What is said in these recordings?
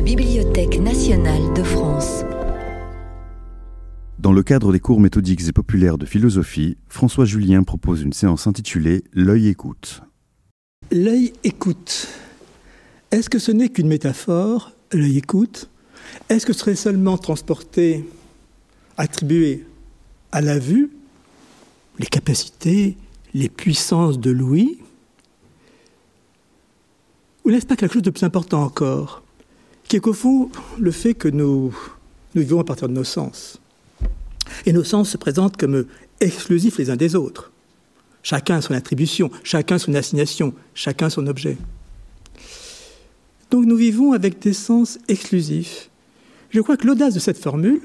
la Bibliothèque nationale de France. Dans le cadre des cours méthodiques et populaires de philosophie, François Julien propose une séance intitulée L'œil écoute. L'œil écoute. Est-ce que ce n'est qu'une métaphore, l'œil écoute? Est-ce que ce serait seulement transporté, attribué à la vue, les capacités, les puissances de l'ouïe? Ou n'est-ce pas quelque chose de plus important encore? Qui est qu'au fond, le fait que nous, vivons à partir de nos sens. Et nos sens se présentent comme exclusifs les uns des autres. Chacun son attribution, chacun son assignation, chacun son objet. Donc nous vivons avec des sens exclusifs. Je crois que l'audace de cette formule,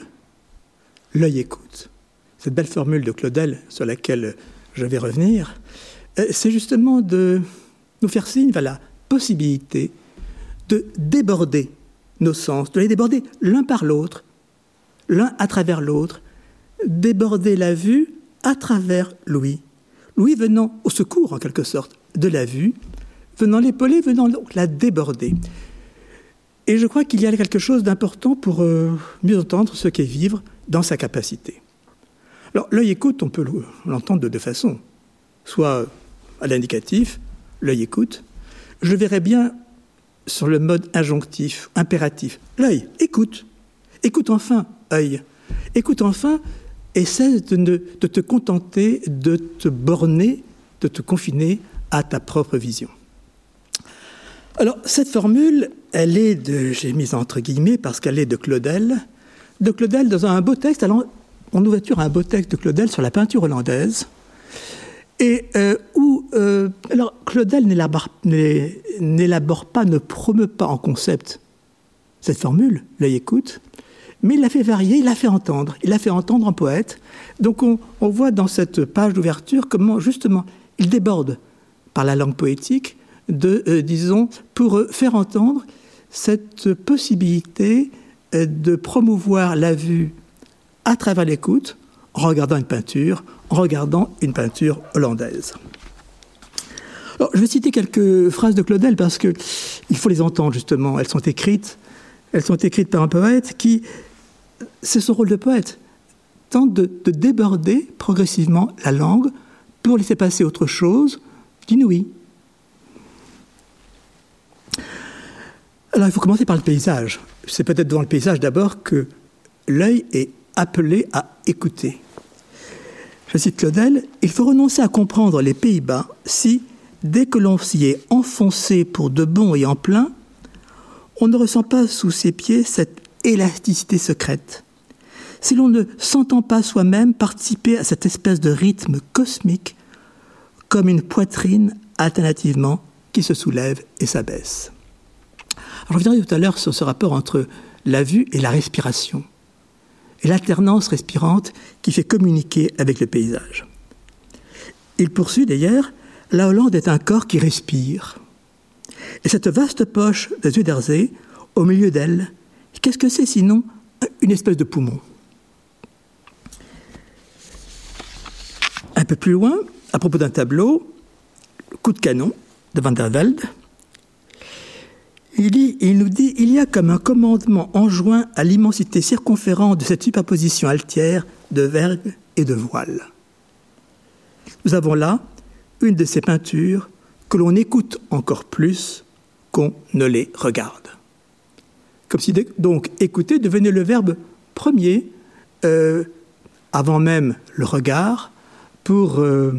l'œil écoute, cette belle formule de Claudel sur laquelle je vais revenir, euh, c'est justement de nous faire signe vers la possibilité de déborder nos sens, de les déborder l'un par l'autre, l'un à travers l'autre, déborder la vue à travers l'ouïe. L'ouïe venant au secours, en quelque sorte, de la vue, venant l'épauler, venant la déborder. Et je crois qu'il y a quelque chose d'important pour euh, mieux entendre ce qu'est vivre dans sa capacité. Alors, l'œil écoute, on peut l'entendre de deux façons. Soit à l'indicatif, l'œil écoute. Je verrais bien sur le mode injonctif, impératif. L'œil, écoute. Écoute enfin, œil. Écoute enfin, essaie de, te contenter de te borner, de te confiner à ta propre vision. Alors, cette formule, elle est de, j'ai mis entre guillemets parce qu'elle est de Claudel, de Claudel dans un beau texte, alors on ouverture un beau texte de Claudel sur la peinture hollandaise, et euh, où, euh, alors Claudel n'élabore pas, ne promeut pas en concept cette formule, l'œil écoute, mais il l'a fait varier, il l'a fait entendre, il l'a fait entendre en poète. Donc on, voit dans cette page d'ouverture comment justement il déborde par la langue poétique de, euh, disons, pour faire entendre cette possibilité de promouvoir la vue à travers l'écoute, en regardant une peinture, en regardant une peinture hollandaise. Alors, je vais citer quelques phrases de Claudel parce qu'il faut les entendre justement. Elles sont écrites, elles sont écrites par un poète qui c'est son rôle de poète, tente de, déborder progressivement la langue pour laisser passer autre chose d'inouï. Alors il faut commencer par le paysage. C'est peut-être dans le paysage d'abord que l'œil est appelé à écouter. Je cite Claudel, il faut renoncer à comprendre les Pays-Bas si, dès que l'on s'y est enfoncé pour de bon et en plein, on ne ressent pas sous ses pieds cette élasticité secrète. Si l'on ne s'entend pas soi-même participer à cette espèce de rythme cosmique comme une poitrine alternativement qui se soulève et s'abaisse. Je reviendrai tout à l'heure sur ce rapport entre la vue et la respiration, et l'alternance respirante qui fait communiquer avec le paysage. Il poursuit d'ailleurs, la Hollande est un corps qui respire. Et cette vaste poche de Zuiderzee, au milieu d'elle, Qu'est-ce que c'est sinon une espèce de poumon? Un peu plus loin, à propos d'un tableau, Coup de canon de Van der Velde, il, nous dit il y a comme un commandement enjoint à l'immensité circonférente de cette superposition altière de vergue et de voile. Nous avons là une de ces peintures que l'on écoute encore plus qu'on ne les regarde. Comme si donc écouter devenait le verbe premier, euh, avant même le regard, pour euh,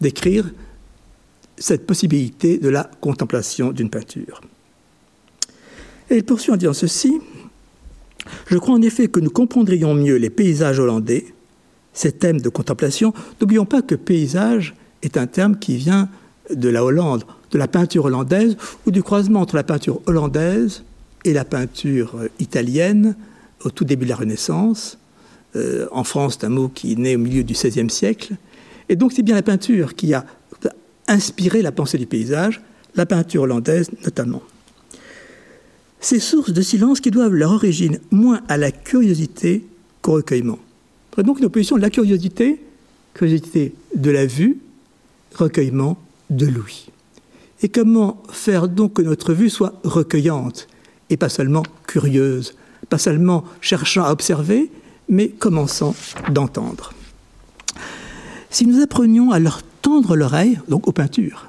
décrire cette possibilité de la contemplation d'une peinture. Et il poursuit en disant ceci Je crois en effet que nous comprendrions mieux les paysages hollandais, ces thèmes de contemplation. N'oublions pas que paysage est un terme qui vient de la Hollande, de la peinture hollandaise, ou du croisement entre la peinture hollandaise et la peinture italienne au tout début de la Renaissance. Euh, en France, c'est un mot qui né au milieu du XVIe siècle. Et donc, c'est bien la peinture qui a inspiré la pensée du paysage, la peinture hollandaise notamment. Ces sources de silence qui doivent leur origine moins à la curiosité qu'au recueillement. Donc une opposition de la curiosité, curiosité de la vue, recueillement de l'ouïe. Et comment faire donc que notre vue soit recueillante et pas seulement curieuse, pas seulement cherchant à observer, mais commençant d'entendre. Si nous apprenions à leur tendre l'oreille, donc aux peintures,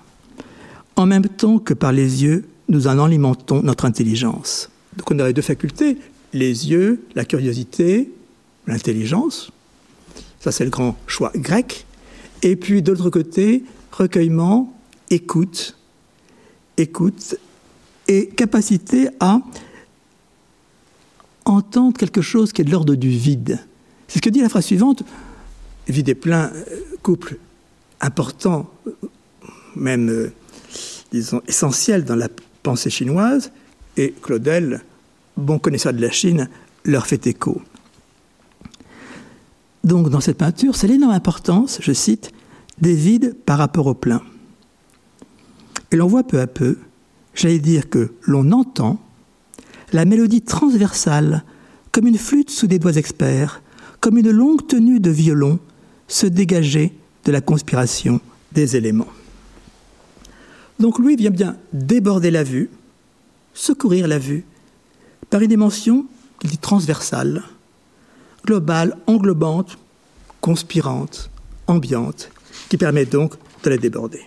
en même temps que par les yeux, nous en alimentons notre intelligence. Donc on aurait deux facultés, les yeux, la curiosité, l'intelligence. Ça c'est le grand choix grec. Et puis de l'autre côté, recueillement, écoute, écoute et capacité à entendre quelque chose qui est de l'ordre du vide. C'est ce que dit la phrase suivante. Vide et plein, euh, couple important, même, euh, disons, essentiel dans la pensée chinoise, et Claudel, bon connaisseur de la Chine, leur fait écho. Donc, dans cette peinture, c'est l'énorme importance, je cite, des vides par rapport au plein. Et l'on voit peu à peu, j'allais dire que l'on entend la mélodie transversale, comme une flûte sous des doigts experts, comme une longue tenue de violon, se dégager de la conspiration des éléments. Donc lui vient bien déborder la vue, secourir la vue, par une dimension qu'il dit transversale, globale, englobante, conspirante, ambiante, qui permet donc de la déborder.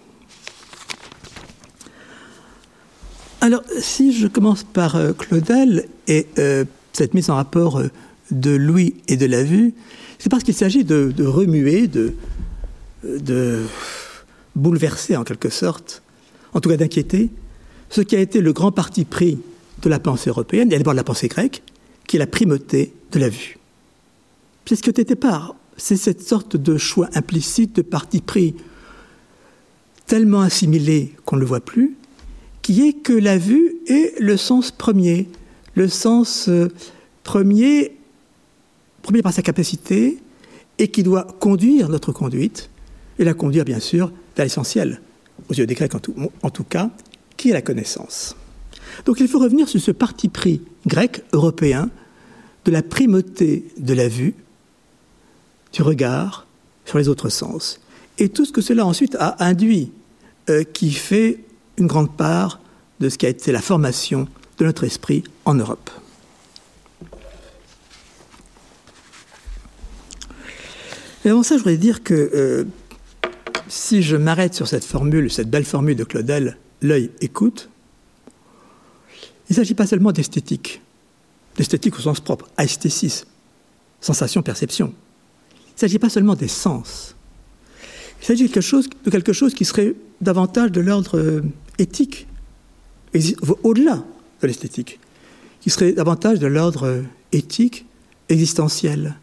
Alors, si je commence par euh, Claudel et euh, cette mise en rapport euh, de Louis et de la vue, c'est parce qu'il s'agit de, remuer, de bouleverser en quelque sorte, en tout cas d'inquiéter, ce qui a été le grand parti pris de la pensée européenne, et d'abord de la pensée grecque, qui est la primauté de la vue. C'est ce que n'était pas. C'est cette sorte de choix implicite de parti pris tellement assimilé qu'on ne le voit plus, qui est que la vue est le sens premier, le sens euh, premier, premier par sa capacité, et qui doit conduire notre conduite, et la conduire bien sûr vers l'essentiel, aux yeux des Grecs en tout, cas, qui est la connaissance. Donc il faut revenir sur ce parti pris grec, européen, de la primauté de la vue, du regard sur les autres sens. Et tout ce que cela ensuite a induit, euh, qui fait une grande part de ce qui a été la formation de notre esprit en Europe. Et avant ça, je voudrais dire que euh, si je m'arrête sur cette formule, cette belle formule de Claudel, l'œil écoute, il ne s'agit pas seulement d'esthétique, d'esthétique au sens propre, esthétisme, sensation, perception. Il ne s'agit pas seulement des sens. Il s'agit de quelque chose, de quelque chose qui serait davantage de l'ordre euh, éthique, au-delà de l'esthétique, qui serait davantage de l'ordre éthique, existentiel,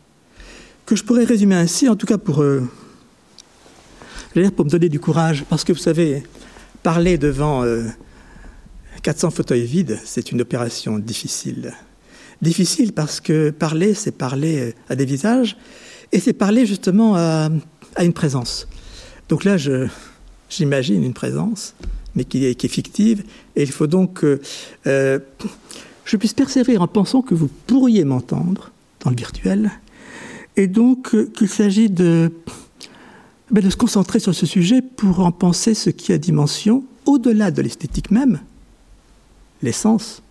que je pourrais résumer ainsi, en tout cas pour, euh, pour me donner du courage, parce que vous savez, parler devant 400 euh, fauteuils vides, c'est une opération difficile. Difficile parce que parler, c'est parler à des visages, et c'est parler justement à, une présence. Donc là, j'imagine une présence, mais qui est, fictive. Et il faut donc que euh, je puisse persévérer en pensant que vous pourriez m'entendre dans le virtuel. Et donc euh, qu'il s'agit de, de se concentrer sur ce sujet pour en penser ce qui a dimension au-delà de l'esthétique même, l'essence.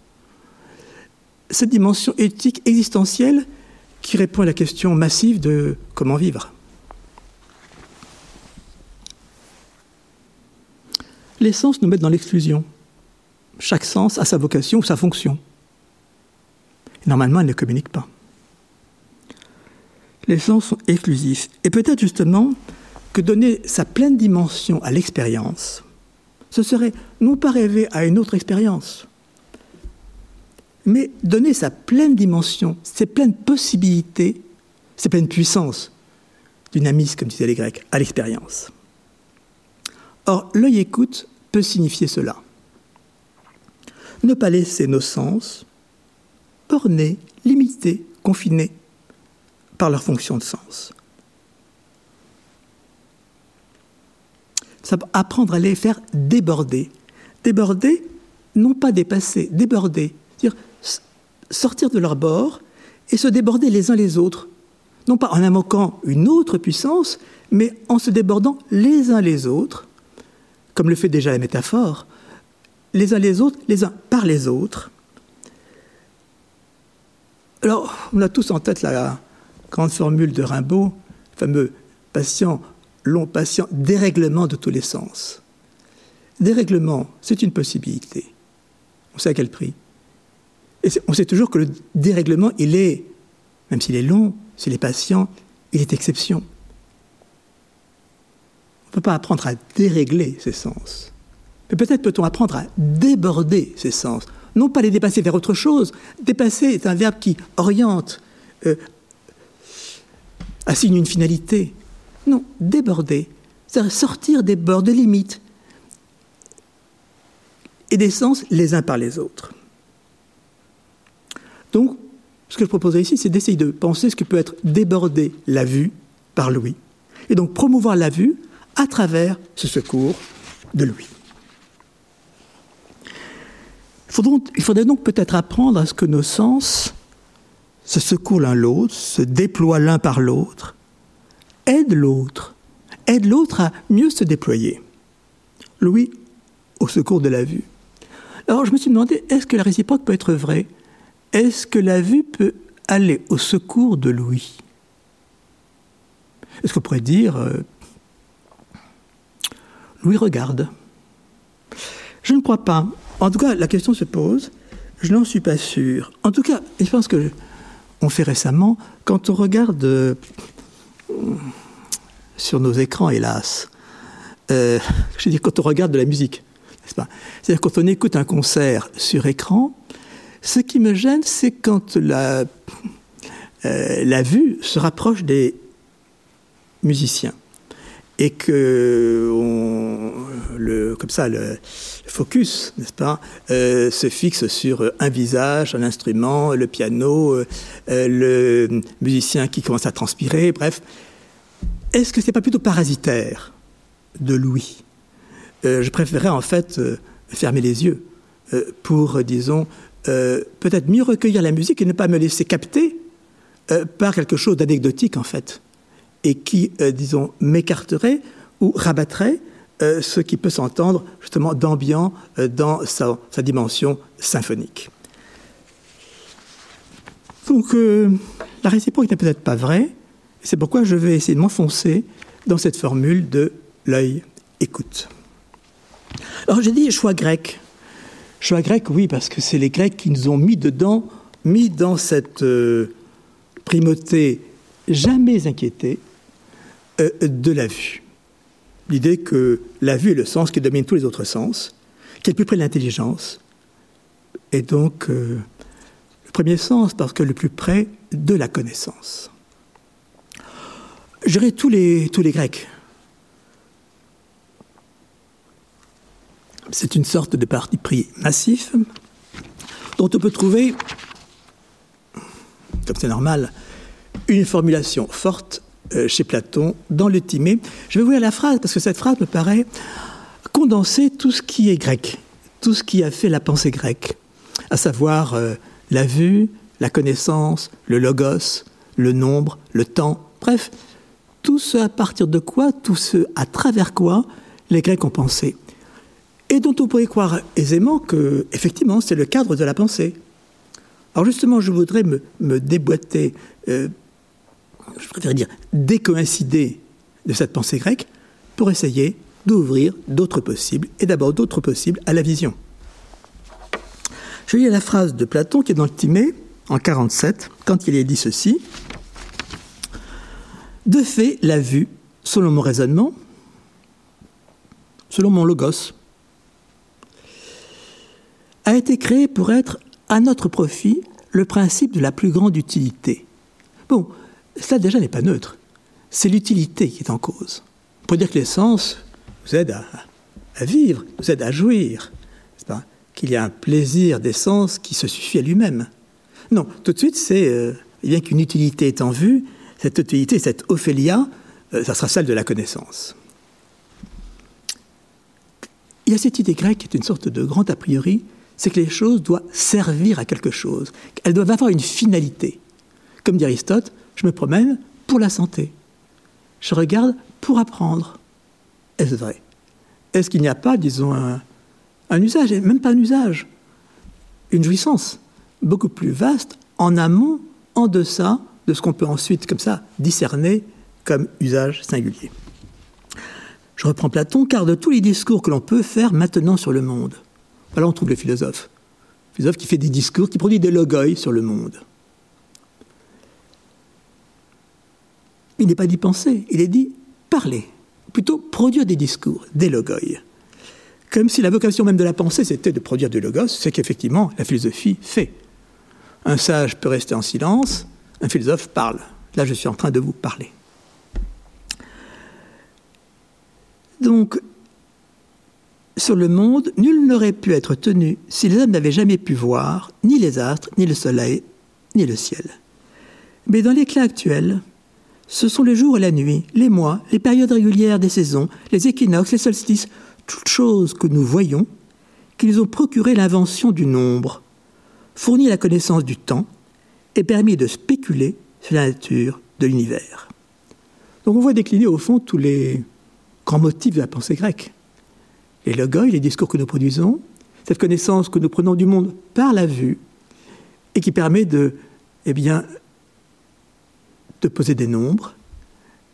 Cette dimension éthique existentielle qui répond à la question massive de comment vivre. les sens nous mettent dans l'exclusion. Chaque sens a sa vocation ou sa fonction. normalement, elles ne communiquent pas. Les sens sont exclusifs. Et peut-être justement que donner sa pleine dimension à l'expérience, ce serait non pas rêver à une autre expérience, mais donner sa pleine dimension, ses pleines possibilités, ses pleines puissances, dynamisme, comme disaient les Grecs, à l'expérience. Or, l'œil écoute peut signifier cela. Ne pas laisser nos sens ornés, limités, confinés par leur fonction de sens. Ça apprendre à les faire déborder. Déborder, non pas dépasser, déborder. dire sortir de leur bord et se déborder les uns les autres. Non pas en invoquant une autre puissance, mais en se débordant les uns les autres comme le fait déjà la métaphore, les uns les autres, les uns par les autres, Alors, on a tous en tête la grande formule de Rimbaud, le fameux patient, long patient, dérèglement de tous les sens. Dérèglement, c'est une possibilité. On sait à quel prix. Et on sait toujours que le dérèglement, il est, même s'il est long, s'il est patient, il est exception. On ne peut pas apprendre à dérégler ses sens. Mais peut-être peut-on apprendre à déborder ses sens. Non pas les dépasser vers autre chose. Dépasser est un verbe qui oriente, euh, assigne une finalité. Déborder. C'est-à-dire sortir des bords de limites et des sens les uns par les autres. Donc, ce que je proposais ici, c'est d'essayer de penser ce que peut être déborder la vue par l'ouïe, et donc promouvoir la vue à travers ce secours de l'ouïe. Il faudrait donc peut-être apprendre à ce que nos sens se secouent l'un l'autre, se déploient l'un par l'autre, aident l'autre, aident l'autre à mieux se déployer. Louis au secours de la vue. Alors je me suis demandé, est-ce que la réciproque peut être vraie? Est-ce que la vue peut aller au secours de Louis? Est-ce qu'on pourrait dire, euh, Louis regarde Je ne crois pas. En tout cas, la question se pose. Je n'en suis pas sûr. En tout cas, je pense que on fait récemment, quand on regarde euh, sur nos écrans, hélas, euh, je dire, quand on regarde de la musique, n'est-ce pas? C'est-à-dire quand on écoute un concert sur écran, ce qui me gêne, c'est quand la, euh, la vue se rapproche des musiciens et que le, comme ça le, focus, n'est-ce pas, euh, se fixe sur un visage, un instrument, le piano, le musicien qui commence à transpirer, bref. Est-ce que c'est pas plutôt parasitaire de Louis euh, Je préférerais en fait fermer les yeux pour, disons, peut-être mieux recueillir la musique et ne pas me laisser capter par quelque chose d'anecdotique en fait et qui, euh, disons, m'écarterait ou rabattrait euh, ce qui peut s'entendre justement d'ambiant euh, dans sa, dimension symphonique. Donc la réciproque n'est peut-être pas vraie, c'est pourquoi je vais essayer de m'enfoncer dans cette formule de l'œil écoute. Alors j'ai dit choix grec. Choix grec, oui, parce que c'est les Grecs qui nous ont mis dedans, mis dans cette primauté jamais inquiétée, euh, de la vue. L'idée que la vue est le sens qui domine tous les autres sens, qui est le plus près de l'intelligence, et donc euh, le premier sens parce que le plus près de la connaissance. J'aurais tous les, tous les Grecs. C'est une sorte de parti pris massif dont on peut trouver, comme c'est normal, une formulation forte euh, chez Platon, dans le Timée. Je vais vous lire la phrase, parce que cette phrase me paraît condenser tout ce qui est grec, tout ce qui a fait la pensée grecque, à savoir euh, la vue, la connaissance, le logos, le nombre, le temps, bref, tout ce à partir de quoi, tout ce à travers quoi les Grecs ont pensé. Et dont on pourrait croire aisément que, effectivement, c'est le cadre de la pensée. Alors justement, je voudrais me, déboîter euh, je préfère dire, décoïncider de cette pensée grecque pour essayer d'ouvrir d'autres possibles, et d'abord d'autres possibles à la vision. Je lis la phrase de Platon qui est dans le Timée, en 47, quand il est dit ceci. De fait, la vue, selon mon raisonnement, selon mon logos, a été créée pour être à notre profit le principe de la plus grande utilité. Bon, cela déjà n'est pas neutre. C'est l'utilité qui est en cause. On peut dire que les sens nous aident à, vivre, nous aident à jouir, qu'il y a un plaisir des sens qui se suffit à lui-même. Non, tout de suite, c'est euh, bien qu'une utilité est en vue, cette utilité, cette Ophélia, euh, ça sera celle de la connaissance. Il y a cette idée grecque qui est une sorte de grand a priori, c'est que les choses doivent servir à quelque chose, elles doivent avoir une finalité. Comme dit Aristote, je me promène pour la santé. Je regarde pour apprendre. Est-ce vrai? Est-ce qu'il n'y a pas, disons, un, un usage, et même pas un usage, une jouissance beaucoup plus vaste en amont en deçà de ce qu'on peut ensuite, comme ça, discerner comme usage singulier. Je reprends Platon, car de tous les discours que l'on peut faire maintenant sur le monde, voilà on trouve le philosophe. Le philosophe qui fait des discours, qui produit des logoi sur le monde. Il n'est pas dit penser, il est dit parler, plutôt produire des discours, des logoi. Comme si la vocation même de la pensée, c'était de produire du logos, c'est qu'effectivement la philosophie fait. Un sage peut rester en silence, un philosophe parle. Là, je suis en train de vous parler. Donc, sur le monde, nul n'aurait pu être tenu si les hommes n'avaient jamais pu voir ni les astres, ni le soleil, ni le ciel. Mais dans l'éclat actuel, ce sont le jour et la nuit, les mois, les périodes régulières des saisons, les équinoxes, les solstices, toutes choses que nous voyons, qui nous ont procuré l'invention du nombre, fourni la connaissance du temps permis de spéculer sur la nature de l'univers. Donc on voit décliner au fond tous les grands motifs de la pensée grecque. Les logoi, les discours que nous produisons, cette connaissance que nous prenons du monde par la vue et qui permet de, eh bien, de poser des nombres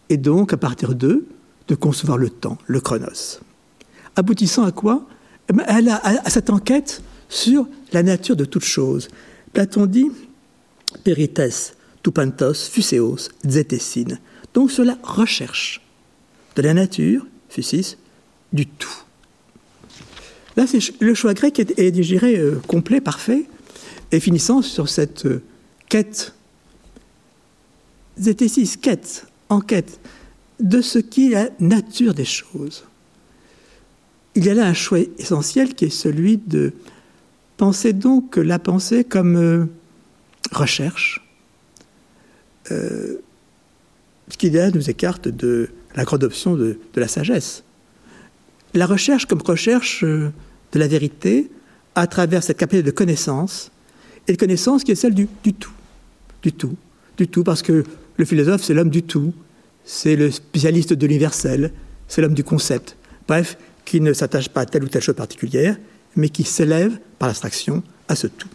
et donc à partir d'eux de concevoir le temps, le chronos aboutissant à quoi? Eh à, cette enquête sur la nature de toute chose. Platon dit Perites, tupantos, fuseos, zetessin. Donc sur la recherche de la nature, fusis, du tout. Là, le choix grec est, est digéré euh, complet, parfait, et finissant sur cette euh, quête, zétésis, quête, enquête, de ce qui est la nature des choses il y a là un choix essentiel qui est celui de penser donc la pensée comme euh, recherche, euh, ce qui là nous écarte de la grande option de, la sagesse. La recherche comme recherche euh, de la vérité à travers cette capacité de connaissance, et de connaissance qui est celle du, du tout, du tout, du tout, parce que le philosophe c'est l'homme du tout, c'est le spécialiste de l'universel, c'est l'homme du concept. Bref, qui ne s'attache pas à telle ou telle chose particulière, mais qui s'élève par l'abstraction à ce tout.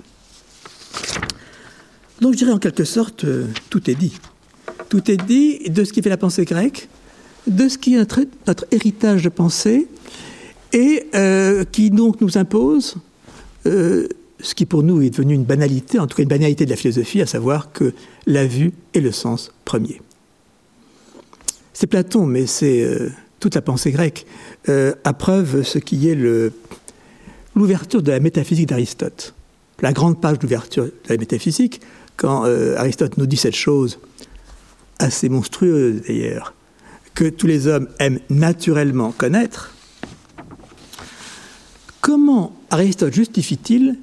Donc je dirais en quelque sorte, euh, tout est dit. Tout est dit de ce qui fait la pensée grecque, de ce qui est notre, héritage de pensée, et euh, qui donc nous impose euh, ce qui pour nous est devenu une banalité, en tout cas une banalité de la philosophie, à savoir que la vue est le sens premier. C'est Platon, mais c'est toute la pensée grecque, à preuve ce qui est l'ouverture de la métaphysique d'Aristote. La grande page d'ouverture de la métaphysique, quand euh, Aristote nous dit cette chose assez monstrueuse d'ailleurs, que tous les hommes aiment naturellement connaître, comment Aristote justifie-t-il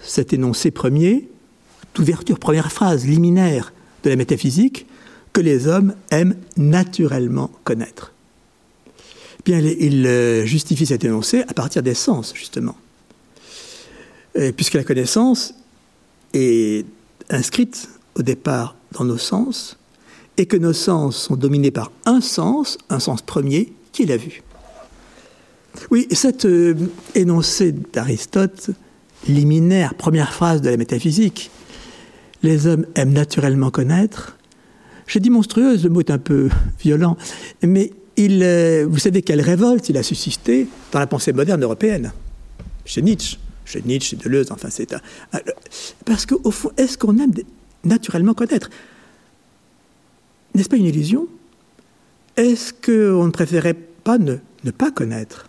cet énoncé premier, d'ouverture, première phrase liminaire de la métaphysique, que les hommes aiment naturellement connaître? Bien, il euh, justifie cet énoncé à partir des sens, justement. puisque la connaissance est inscrite au départ dans nos sens, et que nos sens sont dominés par un sens, un sens premier, qui est la vue. Oui, cet euh, énoncé d'Aristote, liminaire, première phrase de la métaphysique, les hommes aiment naturellement connaître, j'ai dit monstrueuse, le mot est un peu violent, mais il, euh, vous savez quelle révolte il a suscité dans la pensée moderne européenne Chez Nietzsche, chez Nietzsche, chez Deleuze, enfin c'est un, parce qu'au fond, est-ce qu'on aime naturellement connaître? N'est-ce pas une illusion? Est-ce qu'on ne préférait pas ne, pas connaître,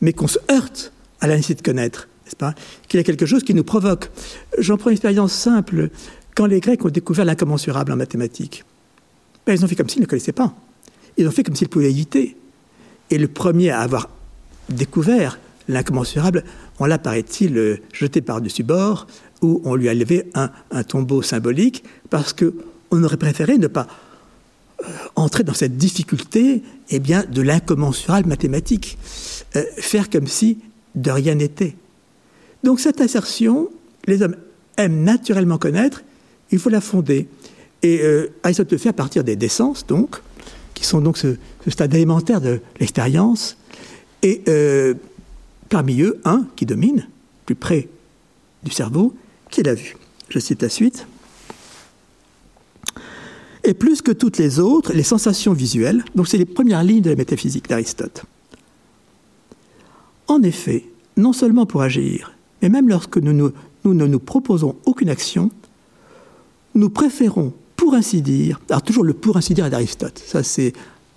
mais qu'on se heurte à la nécessité de connaître, n'est-ce pas? Qu'il y a quelque chose qui nous provoque. J'en prends une expérience simple. Quand les Grecs ont découvert l'incommensurable en mathématiques, ben, ils ont fait comme s'ils ne connaissaient pas. Ils ont fait comme s'ils pouvaient éviter. Et le premier à avoir découvert l'incommensurable, on l'a, paraît-il, euh, jeté par-dessus bord, où on lui a levé un, tombeau symbolique, parce qu'on aurait préféré ne pas euh, entrer dans cette difficulté eh bien, de l'incommensurable mathématique, euh, faire comme si de rien n'était. Donc cette assertion, les hommes aiment naturellement connaître, il faut la fonder. Et Aristote le fait à partir des, sens, donc, qui sont donc ce, stade élémentaire de l'expérience, et euh, parmi eux, un qui domine, plus près du cerveau, qui est la vue. Je cite la suite. et plus que toutes les autres, les sensations visuelles. Donc c'est les premières lignes de la métaphysique d'Aristote. En effet, non seulement pour agir, mais même lorsque nous, ne nous proposons aucune action, nous préférons, pour ainsi dire, alors toujours le pour ainsi dire d'Aristote, ça c'est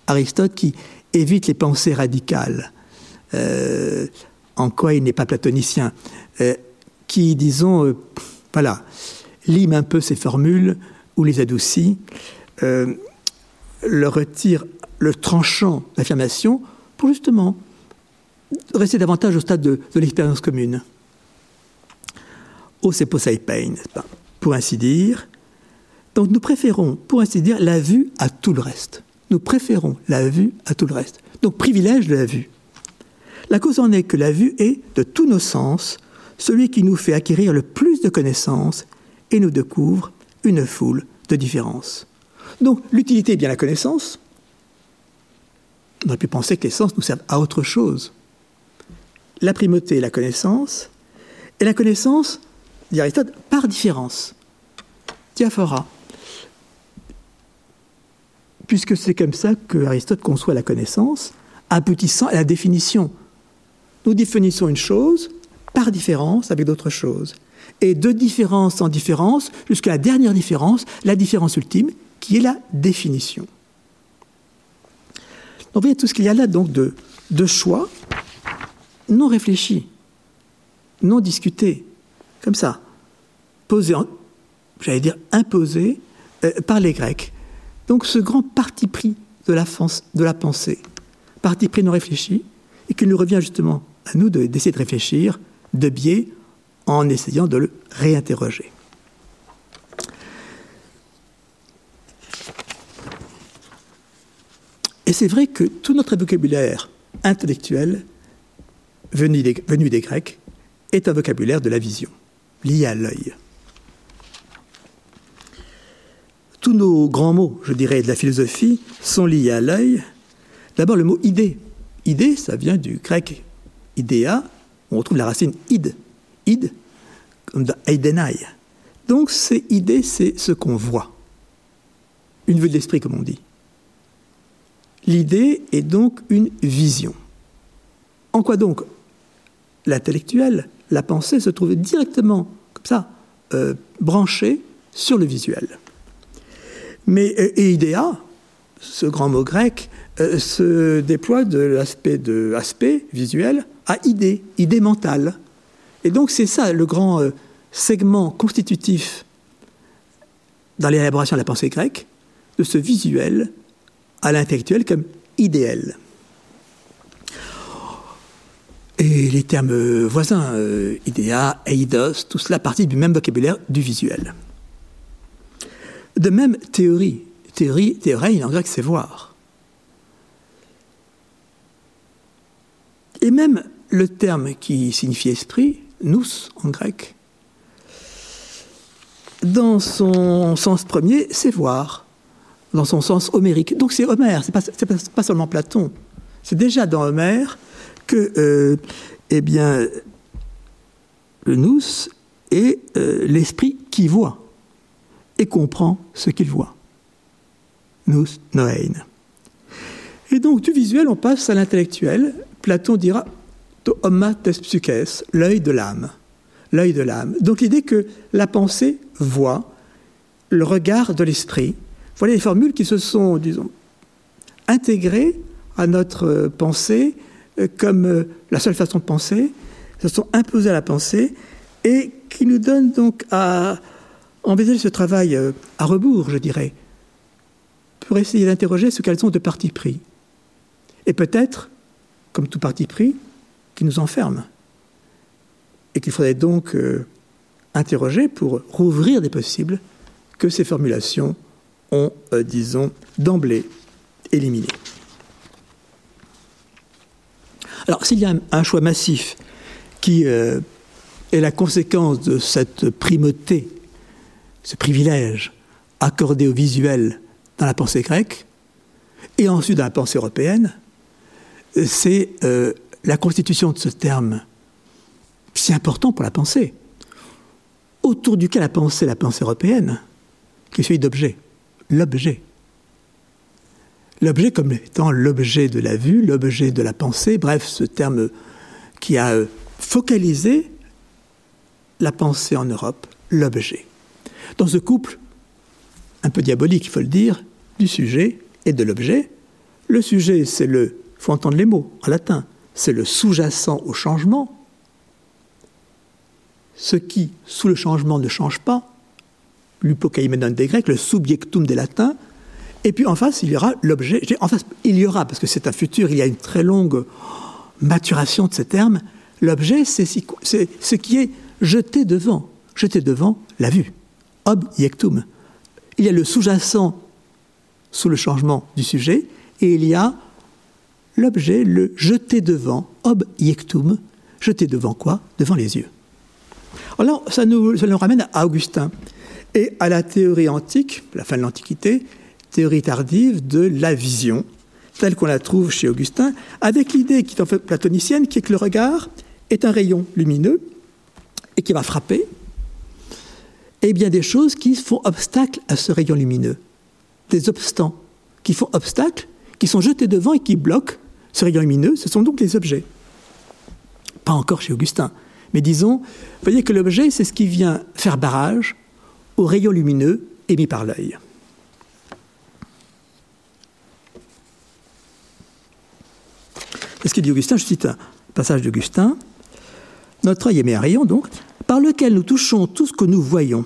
Aristote qui évite les pensées radicales, euh, en quoi il n'est pas platonicien, euh, qui, disons, euh, voilà, lime un peu ses formules ou les adoucit, le retire le tranchant d'affirmation pour justement rester davantage au stade de, l'expérience commune. Oh, c'est pain, n'est-ce pas? Pour ainsi dire. Donc nous préférons, pour ainsi dire, la vue à tout le reste. Nous préférons la vue à tout le reste. Donc privilège de la vue. La cause en est que la vue est, de tous nos sens, celui qui nous fait acquérir le plus de connaissances et nous découvre une foule de différences. Donc l'utilité est bien la connaissance. On aurait pu penser que les sens nous servent à autre chose. La primauté est la connaissance, et la connaissance, dit Aristote, par différence. Diaphora puisque c'est comme ça que Aristote conçoit la connaissance, aboutissant à la définition. Nous définissons une chose par différence avec d'autres choses. Et de différence en différence, jusqu'à la dernière différence, la différence ultime, qui est la définition. Donc vous voyez tout ce qu'il y a là donc de, choix non réfléchis, non discutés, comme ça, posés, j'allais dire imposés euh, par les Grecs. Donc ce grand parti pris de la, pensée, parti pris non réfléchi, et qu'il nous revient justement à nous d'essayer de, réfléchir de biais en essayant de le réinterroger. Et c'est vrai que tout notre vocabulaire intellectuel, venu des, venu des Grecs, est un vocabulaire de la vision, lié à l'œil. tous nos grands mots, je dirais, de la philosophie sont liés à l'œil. D'abord, le mot idée. Idée, ça vient du grec idea, on retrouve la racine id. Id, comme dans eidenai. Donc, c'est idée, c'est ce qu'on voit. Une vue de l'esprit, comme on dit. L'idée est donc une vision. En quoi donc l'intellectuel, la pensée se trouve directement, comme ça, euh, branchée sur le visuel? Mais euh, et idéa, ce grand mot grec, euh, se déploie de l'aspect visuel à idée, idée mentale. Et donc c'est ça le grand euh, segment constitutif dans l'élaboration de la pensée grecque, de ce visuel à l'intellectuel comme idéal. Et les termes voisins, idéa, eidos, tout cela partie du même vocabulaire du visuel. De même, théorie. Théorie, théorie en grec, c'est voir. Et même le terme qui signifie esprit, nous en grec, dans son sens premier, c'est voir, dans son sens homérique. Donc c'est Homère, c'est pas, pas, seulement Platon. C'est déjà dans Homère que, euh, eh bien, le nous est euh, l'esprit qui voit et comprend ce qu'il voit. Nous, noein. Et donc, du visuel, on passe à l'intellectuel. Platon dira to homma tes psyches, l'œil de l'âme. L'œil de l'âme. Donc, l'idée que la pensée voit le regard de l'esprit. Voilà les formules qui se sont, disons, intégrées à notre pensée euh, comme euh, la seule façon de penser, se sont imposées à la pensée et qui nous donnent donc à envisager ce travail euh, à rebours, je dirais, pour essayer d'interroger ce qu'elles sont de parti pris. Et peut-être, comme tout parti pris, qui nous enferme. Et qu'il faudrait donc euh, interroger pour rouvrir des possibles que ces formulations ont, euh, disons, d'emblée éliminé. Alors, s'il y a un choix massif qui est la conséquence de cette primauté ce privilège accordé au visuel dans la pensée grecque et ensuite dans la pensée européenne, c'est euh, la constitution de ce terme si important pour la pensée, autour duquel a pensé la pensée européenne, qui est celui d'objet, l'objet. L'objet comme étant l'objet de la vue, l'objet de la pensée, bref, ce terme qui a euh, focalisé la pensée en Europe, l'objet. Dans ce couple, un peu diabolique, il faut le dire, du sujet et de l'objet, le sujet, c'est le, faut entendre les mots en latin, c'est le sous-jacent au changement, ce qui, sous le changement, ne change pas, l'hypokaimenon des Grecs, le subjectum des Latins, et puis en face, il y aura l'objet. En face, il y aura, parce que c'est un futur, il y a une très longue maturation de ces termes. L'objet, c'est ce qui est jeté devant, jeté devant la vue. Objectum. Il y a le sous-jacent sous le changement du sujet, et il y a l'objet, le jeté devant, objectum, jeté devant quoi? Devant les yeux. Alors ça nous, ramène à Augustin et à la théorie antique, la fin de l'Antiquité, théorie tardive de la vision, telle qu'on la trouve chez Augustin, avec l'idée qui est en fait platonicienne, qui est que le regard est un rayon lumineux et qui va frapper, et bien des choses qui font obstacle à ce rayon lumineux, des obstants qui font obstacle, qui sont jetés devant et qui bloquent ce rayon lumineux, ce sont donc les objets. Pas encore chez Augustin, mais disons, voyez que l'objet, c'est ce qui vient faire barrage au rayon lumineux émis par l'œil. C'est ce qu'il dit Augustin, je cite un passage d'Augustin. Notre œil émet un rayon, donc, par lequel nous touchons tout ce que nous voyons.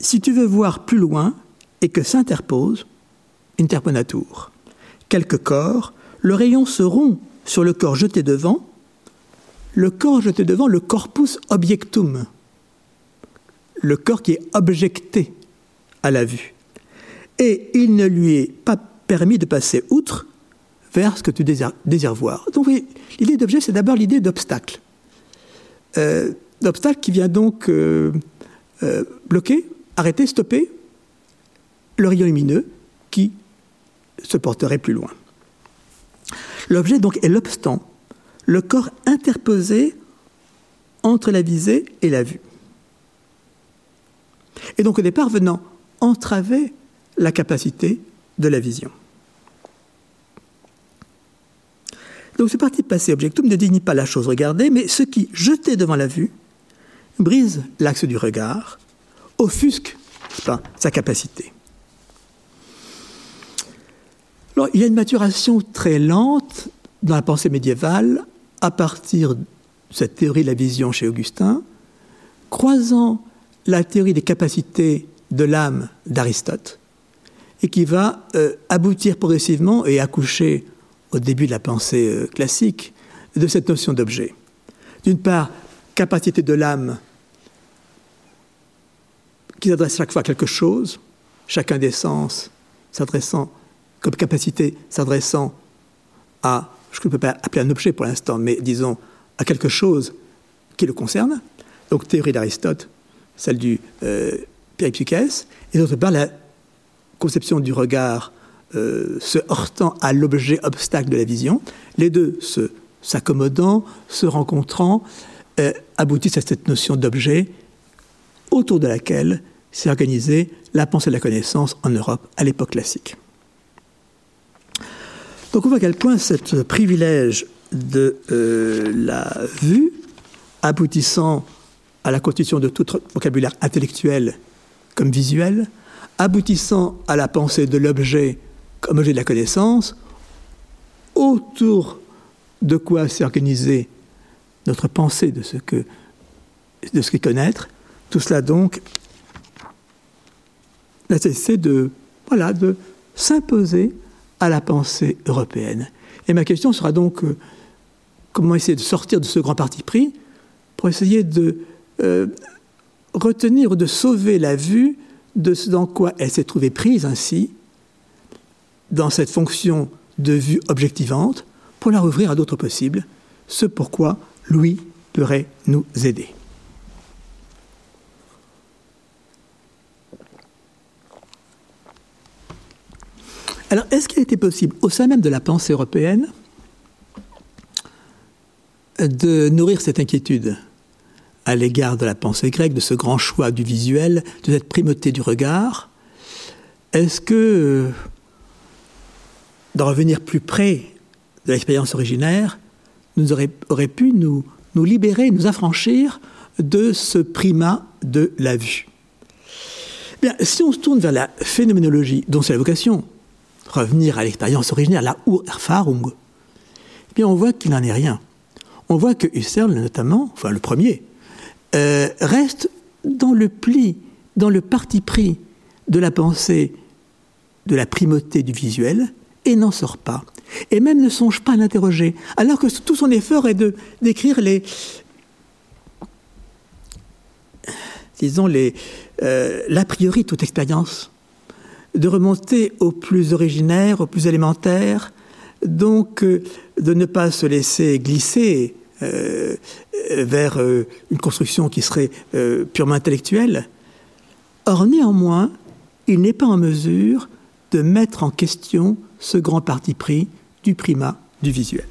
Si tu veux voir plus loin et que s'interpose, interponatur. Quelques corps, le rayon se rompt sur le corps jeté devant, le corps jeté devant, le corpus objectum, le corps qui est objecté à la vue. Et il ne lui est pas permis de passer outre vers ce que tu désires, voir. Donc l'idée d'objet, c'est d'abord l'idée d'obstacle. Euh, d'obstacle qui vient donc euh, euh, bloquer, arrêter, stopper le rayon lumineux qui se porterait plus loin. L'objet donc est l'obstant, le corps interposé entre la visée et la vue. Et donc au départ venant entraver la capacité de la vision. Donc ce parti passé objectum ne désigne pas la chose regardée, mais ce qui, jeté devant la vue, brise l'axe du regard, offusque sa capacité. Il y a une maturation très lente dans la pensée médiévale à partir de cette théorie de la vision chez Augustin, croisant la théorie des capacités de l'âme d'Aristote, et qui va euh, aboutir progressivement et accoucher au début de la pensée euh, classique de cette notion d'objet. D'une part, capacité de l'âme qui s'adresse chaque fois à quelque chose, chacun des sens s'adressant comme capacité s'adressant à, je ne peux pas appeler un objet pour l'instant, mais disons à quelque chose qui le concerne. Donc théorie d'Aristote, celle du euh, et d'autre part la conception du regard euh, se heurtant à l'objet obstacle de la vision, les deux se s'accommodant, se rencontrant, euh, aboutissent à cette notion d'objet autour de laquelle s'est organisée la pensée de la connaissance en Europe à l'époque classique. Donc on voit à quel point ce privilège de euh, la vue, aboutissant à la constitution de tout vocabulaire intellectuel comme visuel, aboutissant à la pensée de l'objet comme objet de la connaissance, autour de quoi s'est organisée notre pensée de ce que de ce connaître, tout cela donc la nécessité de voilà de s'imposer à la pensée européenne. Et ma question sera donc euh, comment essayer de sortir de ce grand parti pris pour essayer de euh, retenir ou de sauver la vue de ce dans quoi elle s'est trouvée prise ainsi, dans cette fonction de vue objectivante, pour la rouvrir à d'autres possibles, ce pourquoi Louis pourrait nous aider. Alors, est-ce qu'il a été possible, au sein même de la pensée européenne, de nourrir cette inquiétude à l'égard de la pensée grecque, de ce grand choix du visuel, de cette primauté du regard, est-ce que d'en revenir plus près de l'expérience originaire nous aurait, pu nous, libérer, nous affranchir de ce primat de la vue? Bien, si on se tourne vers la phénoménologie, dont c'est la vocation, revenir à l'expérience originaire, la Urerfahrung, eh on voit qu'il n'en est rien. On voit que Husserl, notamment, enfin le premier, euh, reste dans le pli, dans le parti pris de la pensée de la primauté du visuel et n'en sort pas. Et même ne songe pas à l'interroger, alors que tout son effort est de d'écrire les, disons euh, l'a priori toute expérience, de remonter au plus originaire, au plus élémentaire, donc euh, de ne pas se laisser glisser euh, vers une construction qui serait purement intellectuelle. Or, néanmoins, il n'est pas en mesure de mettre en question ce grand parti pris du primat du visuel.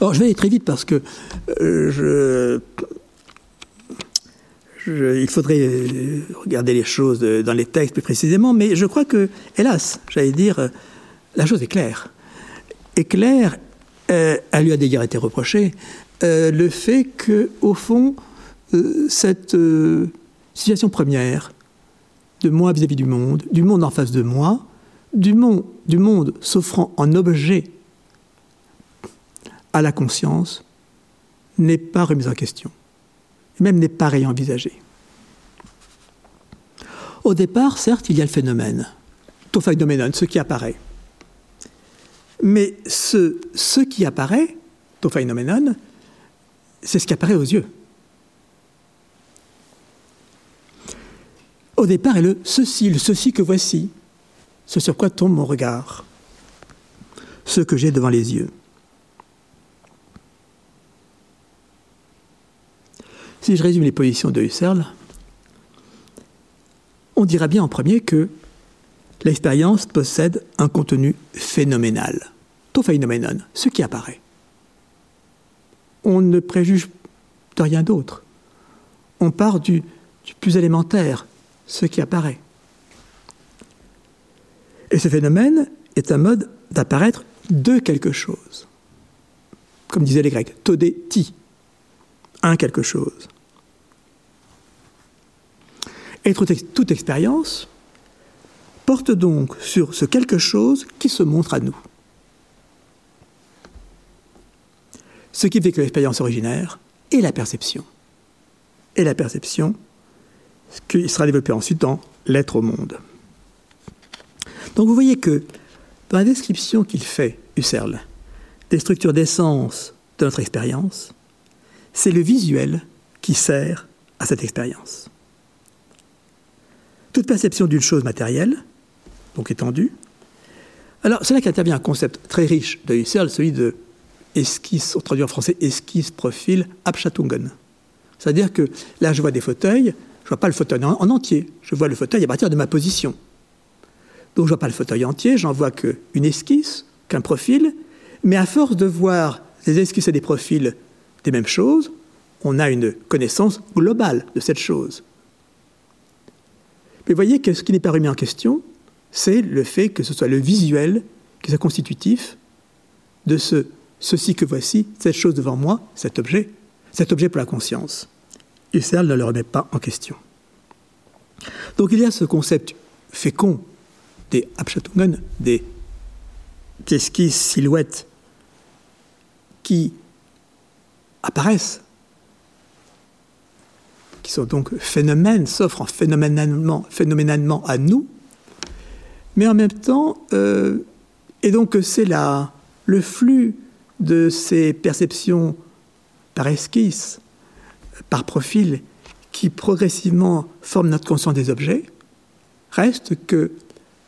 Alors, je vais aller très vite parce que je il faudrait regarder les choses dans les textes plus précisément, mais je crois que, hélas, j'allais dire, la chose est claire. Est claire, euh, elle lui a d'ailleurs été reproché, euh, le fait que, au fond, euh, cette situation première de moi vis-à-vis du monde, du monde en face de moi, du monde, du monde s'offrant en objet à la conscience, n'est pas remise en question même n'est pas envisagé. Au départ, certes, il y a le phénomène, to ce qui apparaît. Mais ce, ce qui apparaît, to c'est ce qui apparaît aux yeux. Au départ est le ceci, le ceci que voici, ce sur quoi tombe mon regard, ce que j'ai devant les yeux. Si je résume les positions de Husserl, on dira bien en premier que l'expérience possède un contenu phénoménal, to phenomenon, ce qui apparaît. On ne préjuge de rien d'autre. On part du, du plus élémentaire, ce qui apparaît. Et ce phénomène est un mode d'apparaître de quelque chose. Comme disaient les Grecs, todé ti, un quelque chose. Et toute expérience porte donc sur ce quelque chose qui se montre à nous. Ce qui fait que l'expérience originaire est la perception. Et la perception, qui sera développée ensuite dans l'être au monde. Donc vous voyez que dans la description qu'il fait, Husserl, des structures d'essence de notre expérience, c'est le visuel qui sert à cette expérience toute perception d'une chose matérielle, donc étendue. Alors, c'est là qu'intervient un concept très riche de Husserl, celui de esquisse, on traduit en français esquisse, profil, Abschattungen. C'est-à-dire que là, je vois des fauteuils, je ne vois pas le fauteuil en, entier, je vois le fauteuil à partir de ma position. Donc, je ne vois pas le fauteuil entier, j'en vois qu'une esquisse, qu'un profil, mais à force de voir des esquisses et des profils des mêmes choses, on a une connaissance globale de cette chose. Mais voyez que ce qui n'est pas remis en question, c'est le fait que ce soit le visuel qui soit constitutif de ce ceci que voici, cette chose devant moi, cet objet, cet objet pour la conscience. Husserl ne le remet pas en question. Donc il y a ce concept fécond des Abschattungen, des esquisses, silhouettes, qui apparaissent qui sont donc phénomènes, s'offrent phénoménalement, à nous, mais en même temps, euh, et donc c'est le flux de ces perceptions par esquisse, par profil, qui progressivement forment notre conscience des objets, reste que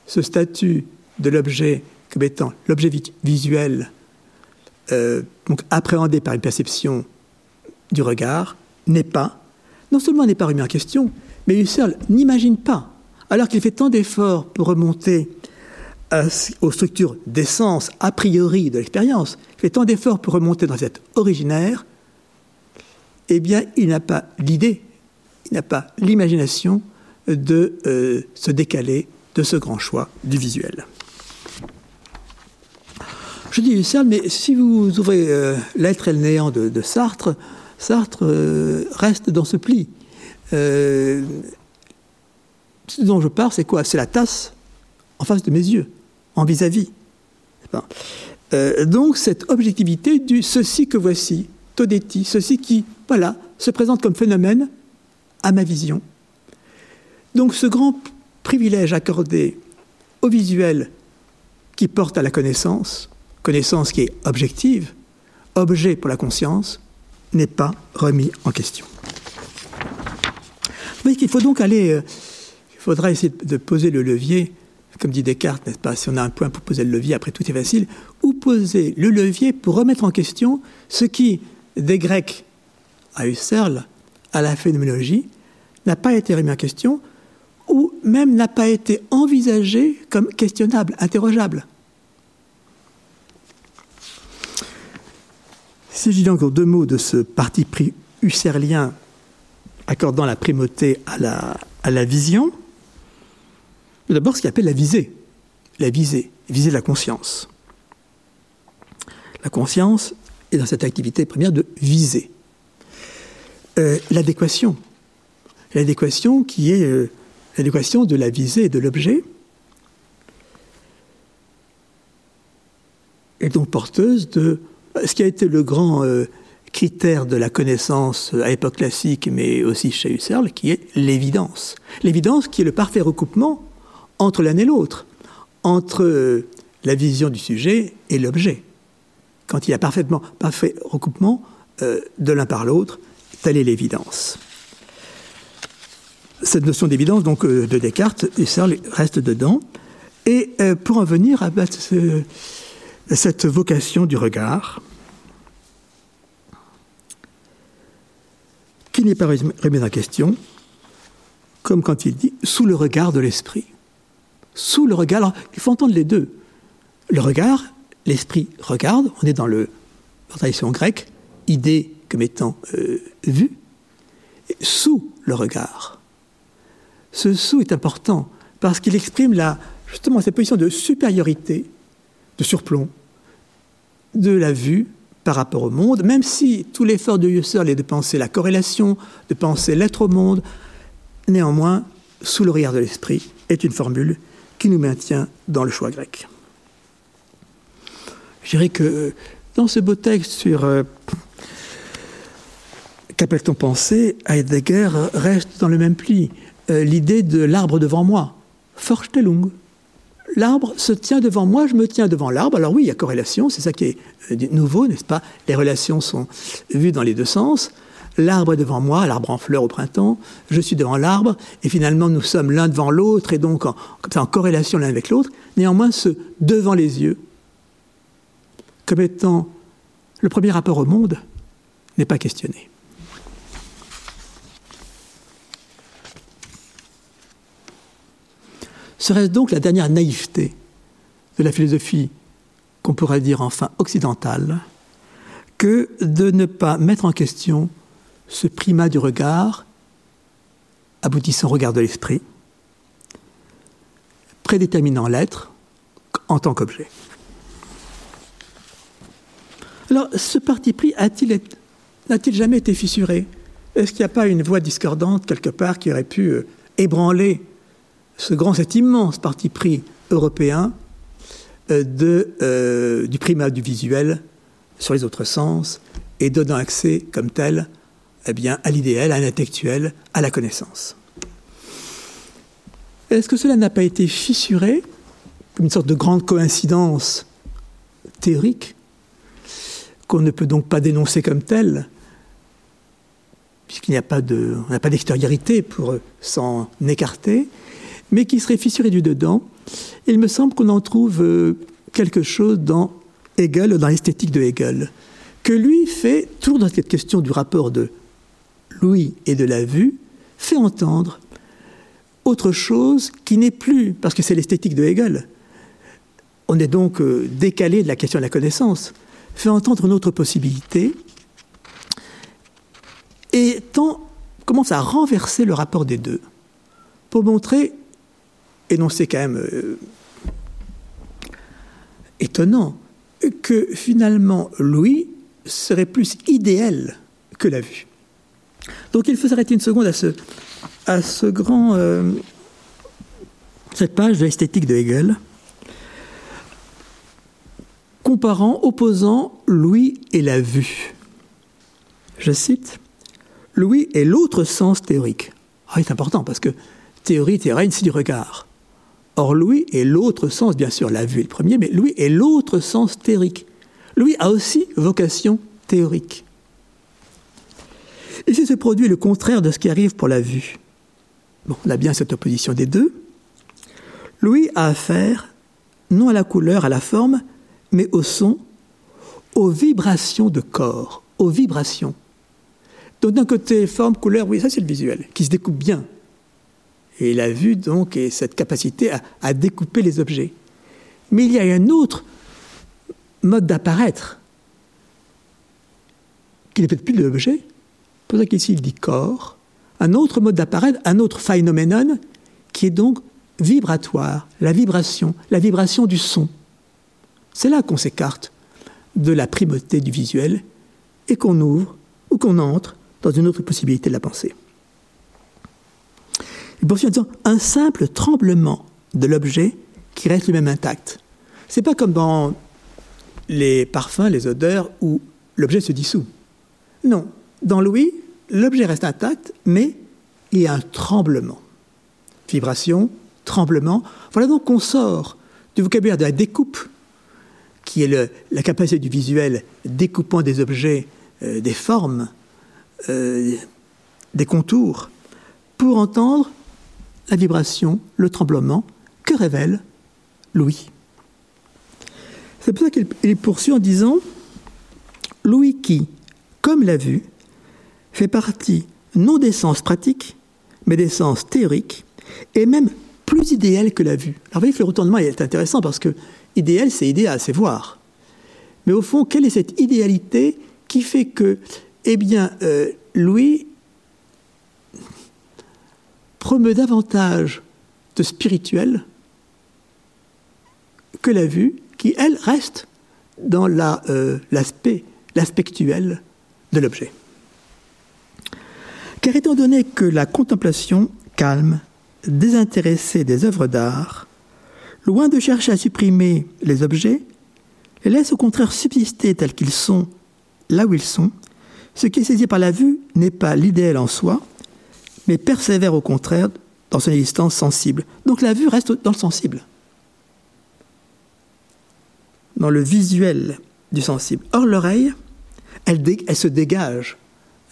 ce statut de l'objet comme étant l'objet visuel, euh, donc appréhendé par une perception du regard, n'est pas non seulement n'est pas remis en question, mais Husserl n'imagine pas, alors qu'il fait tant d'efforts pour remonter aux structures d'essence a priori de l'expérience, il fait tant d'efforts pour remonter dans cette originaire, eh bien, il n'a pas l'idée, il n'a pas l'imagination de euh, se décaler de ce grand choix du visuel. Je dis Husserl, mais si vous ouvrez euh, L'être et le néant de, Sartre, Sartre euh, reste dans ce pli. ce dont je parle, c'est quoi? C'est la tasse en face de mes yeux, en vis-à-vis. donc cette objectivité du ceci que voici, Todetti, ceci qui, voilà, se présente comme phénomène à ma vision. Donc ce grand privilège accordé au visuel qui porte à la connaissance, connaissance qui est objective, objet pour la conscience, n'est pas remis en question. Vous qu'il faut donc aller, euh, il faudra essayer de poser le levier, comme dit Descartes, n'est-ce pas Si on a un point pour poser le levier, après tout est facile, ou poser le levier pour remettre en question ce qui, des Grecs à Husserl, à la phénoménologie, n'a pas été remis en question, ou même n'a pas été envisagé comme questionnable, interrogeable. Si je dis encore deux mots de ce parti pris husserlien accordant la primauté à la, à la vision, d'abord ce qu'il appelle la visée, la visée, de la conscience. La conscience est dans cette activité première de viser. Euh, l'adéquation, l'adéquation qui est euh, l'adéquation de la visée et de l'objet, est donc porteuse de ce qui a été le grand euh, critère de la connaissance à l'époque classique, mais aussi chez Husserl, qui est l'évidence. L'évidence qui est le parfait recoupement entre l'un et l'autre, entre euh, la vision du sujet et l'objet. Quand il y a parfaitement parfait recoupement euh, de l'un par l'autre, telle est l'évidence cette notion d'évidence donc de Descartes, Husserl reste dedans. Et pour en venir à cette vocation du regard, qui n'est pas remise en question, comme quand il dit sous le regard de l'esprit. Sous le regard, alors il faut entendre les deux. Le regard, l'esprit regarde, on est dans le tradition grecque, idée comme étant euh, vue, sous le regard. Ce sous est important parce qu'il exprime la, justement cette position de supériorité, de surplomb, de la vue par rapport au monde, même si tout l'effort de Husserl est de penser la corrélation, de penser l'être au monde, néanmoins, sous le regard de l'esprit, est une formule qui nous maintient dans le choix grec. Je dirais que dans ce beau texte sur euh, qu'appelle-t-on penser, Heidegger reste dans le même pli. Euh, l'idée de l'arbre devant moi. Vorstellung. L'arbre se tient devant moi, je me tiens devant l'arbre. Alors oui, il y a corrélation, c'est ça qui est euh, nouveau, n'est-ce pas? Les relations sont vues dans les deux sens. L'arbre est devant moi, l'arbre en fleurs au printemps, je suis devant l'arbre, et finalement nous sommes l'un devant l'autre, et donc en, en corrélation l'un avec l'autre. Néanmoins, ce devant les yeux, comme étant le premier rapport au monde, n'est pas questionné. Serait-ce donc la dernière naïveté de la philosophie, qu'on pourrait dire enfin occidentale, que de ne pas mettre en question ce primat du regard, aboutissant au regard de l'esprit, prédéterminant l'être en tant qu'objet. Alors, ce parti pris n'a-t-il jamais été fissuré? Est-ce qu'il n'y a pas une voix discordante quelque part qui aurait pu euh, ébranler ce grand, cet immense parti pris européen euh, de, euh, du primat du visuel sur les autres sens et donnant accès comme tel eh bien, à l'idéal, à l'intellectuel, à la connaissance. Est-ce que cela n'a pas été fissuré une sorte de grande coïncidence théorique qu'on ne peut donc pas dénoncer comme telle, puisqu'il n'y a pas d'extériorité pour s'en écarter, mais qui serait fissuré du dedans. Il me semble qu'on en trouve euh, quelque chose dans Hegel, dans l'esthétique de Hegel, que lui fait, toujours dans cette question du rapport de l'ouïe et de la vue, fait entendre autre chose qui n'est plus, parce que c'est l'esthétique de Hegel, on est donc euh, décalé de la question de la connaissance, fait entendre une autre possibilité, et commence à renverser le rapport des deux pour montrer, c'est quand même euh, étonnant, que finalement Louis serait plus idéal que la vue. Donc il faut s'arrêter une seconde à ce, à ce grand, euh, cette page de l'esthétique de Hegel, comparant, opposant Louis et la vue. Je cite, Louis est l'autre sens théorique. Ah, c'est important parce que théorie, théorie, c'est du regard. Or, Louis est l'autre sens, bien sûr, la vue est le premier, mais Louis est l'autre sens théorique. Louis a aussi vocation théorique. Ici se produit le contraire de ce qui arrive pour la vue? Bon, on a bien cette opposition des deux. Louis a affaire non à la couleur, à la forme, mais au son, aux vibrations de corps, aux vibrations. Donc d'un côté, forme, couleur, oui, ça c'est le visuel, qui se découpe bien. Et la vue, donc, est cette capacité à, découper les objets. Mais il y a un autre mode d'apparaître, qui n'est peut-être plus de l'objet, pour ça qu'ici il dit corps, un autre mode d'apparaître, un autre phénoménon, qui est donc vibratoire, la vibration, la vibration du son. C'est là qu'on s'écarte de la primauté du visuel et qu'on ouvre ou qu'on entre dans une autre possibilité de la pensée. Il poursuit en disant un simple tremblement de l'objet qui reste lui-même intact. C'est pas comme dans les parfums, les odeurs où l'objet se dissout. Non, dans l'ouïe, l'objet reste intact, mais il y a un tremblement. Vibration, tremblement. Voilà donc qu'on sort du vocabulaire de la découpe, qui est la capacité du visuel découpant des objets, euh, des formes, euh, des contours, pour entendre la vibration, le tremblement que révèle l'ouïe. C'est pour ça qu'il poursuit en disant Louis qui, comme l'a vu, fait partie non des sens pratiques, mais des sens théoriques, et même plus idéal que la vue. Alors vous voyez que le retournement est intéressant parce que idéal, c'est idéal, c'est voir. Mais au fond, quelle est cette idéalité qui fait que, eh bien, euh, Louis promeut davantage de spirituel que la vue, qui, elle, reste dans euh, l'aspect, l'aspectuel de l'objet. Car étant donné que la contemplation calme, désintéressée des œuvres d'art, loin de chercher à supprimer les objets, les laisse au contraire subsister tels qu'ils sont là où ils sont, ce qui est saisi par la vue n'est pas l'idéal en soi, mais persévère au contraire dans son existence sensible. Donc la vue reste dans le sensible, dans le visuel du sensible. Or l'oreille, elle, se dégage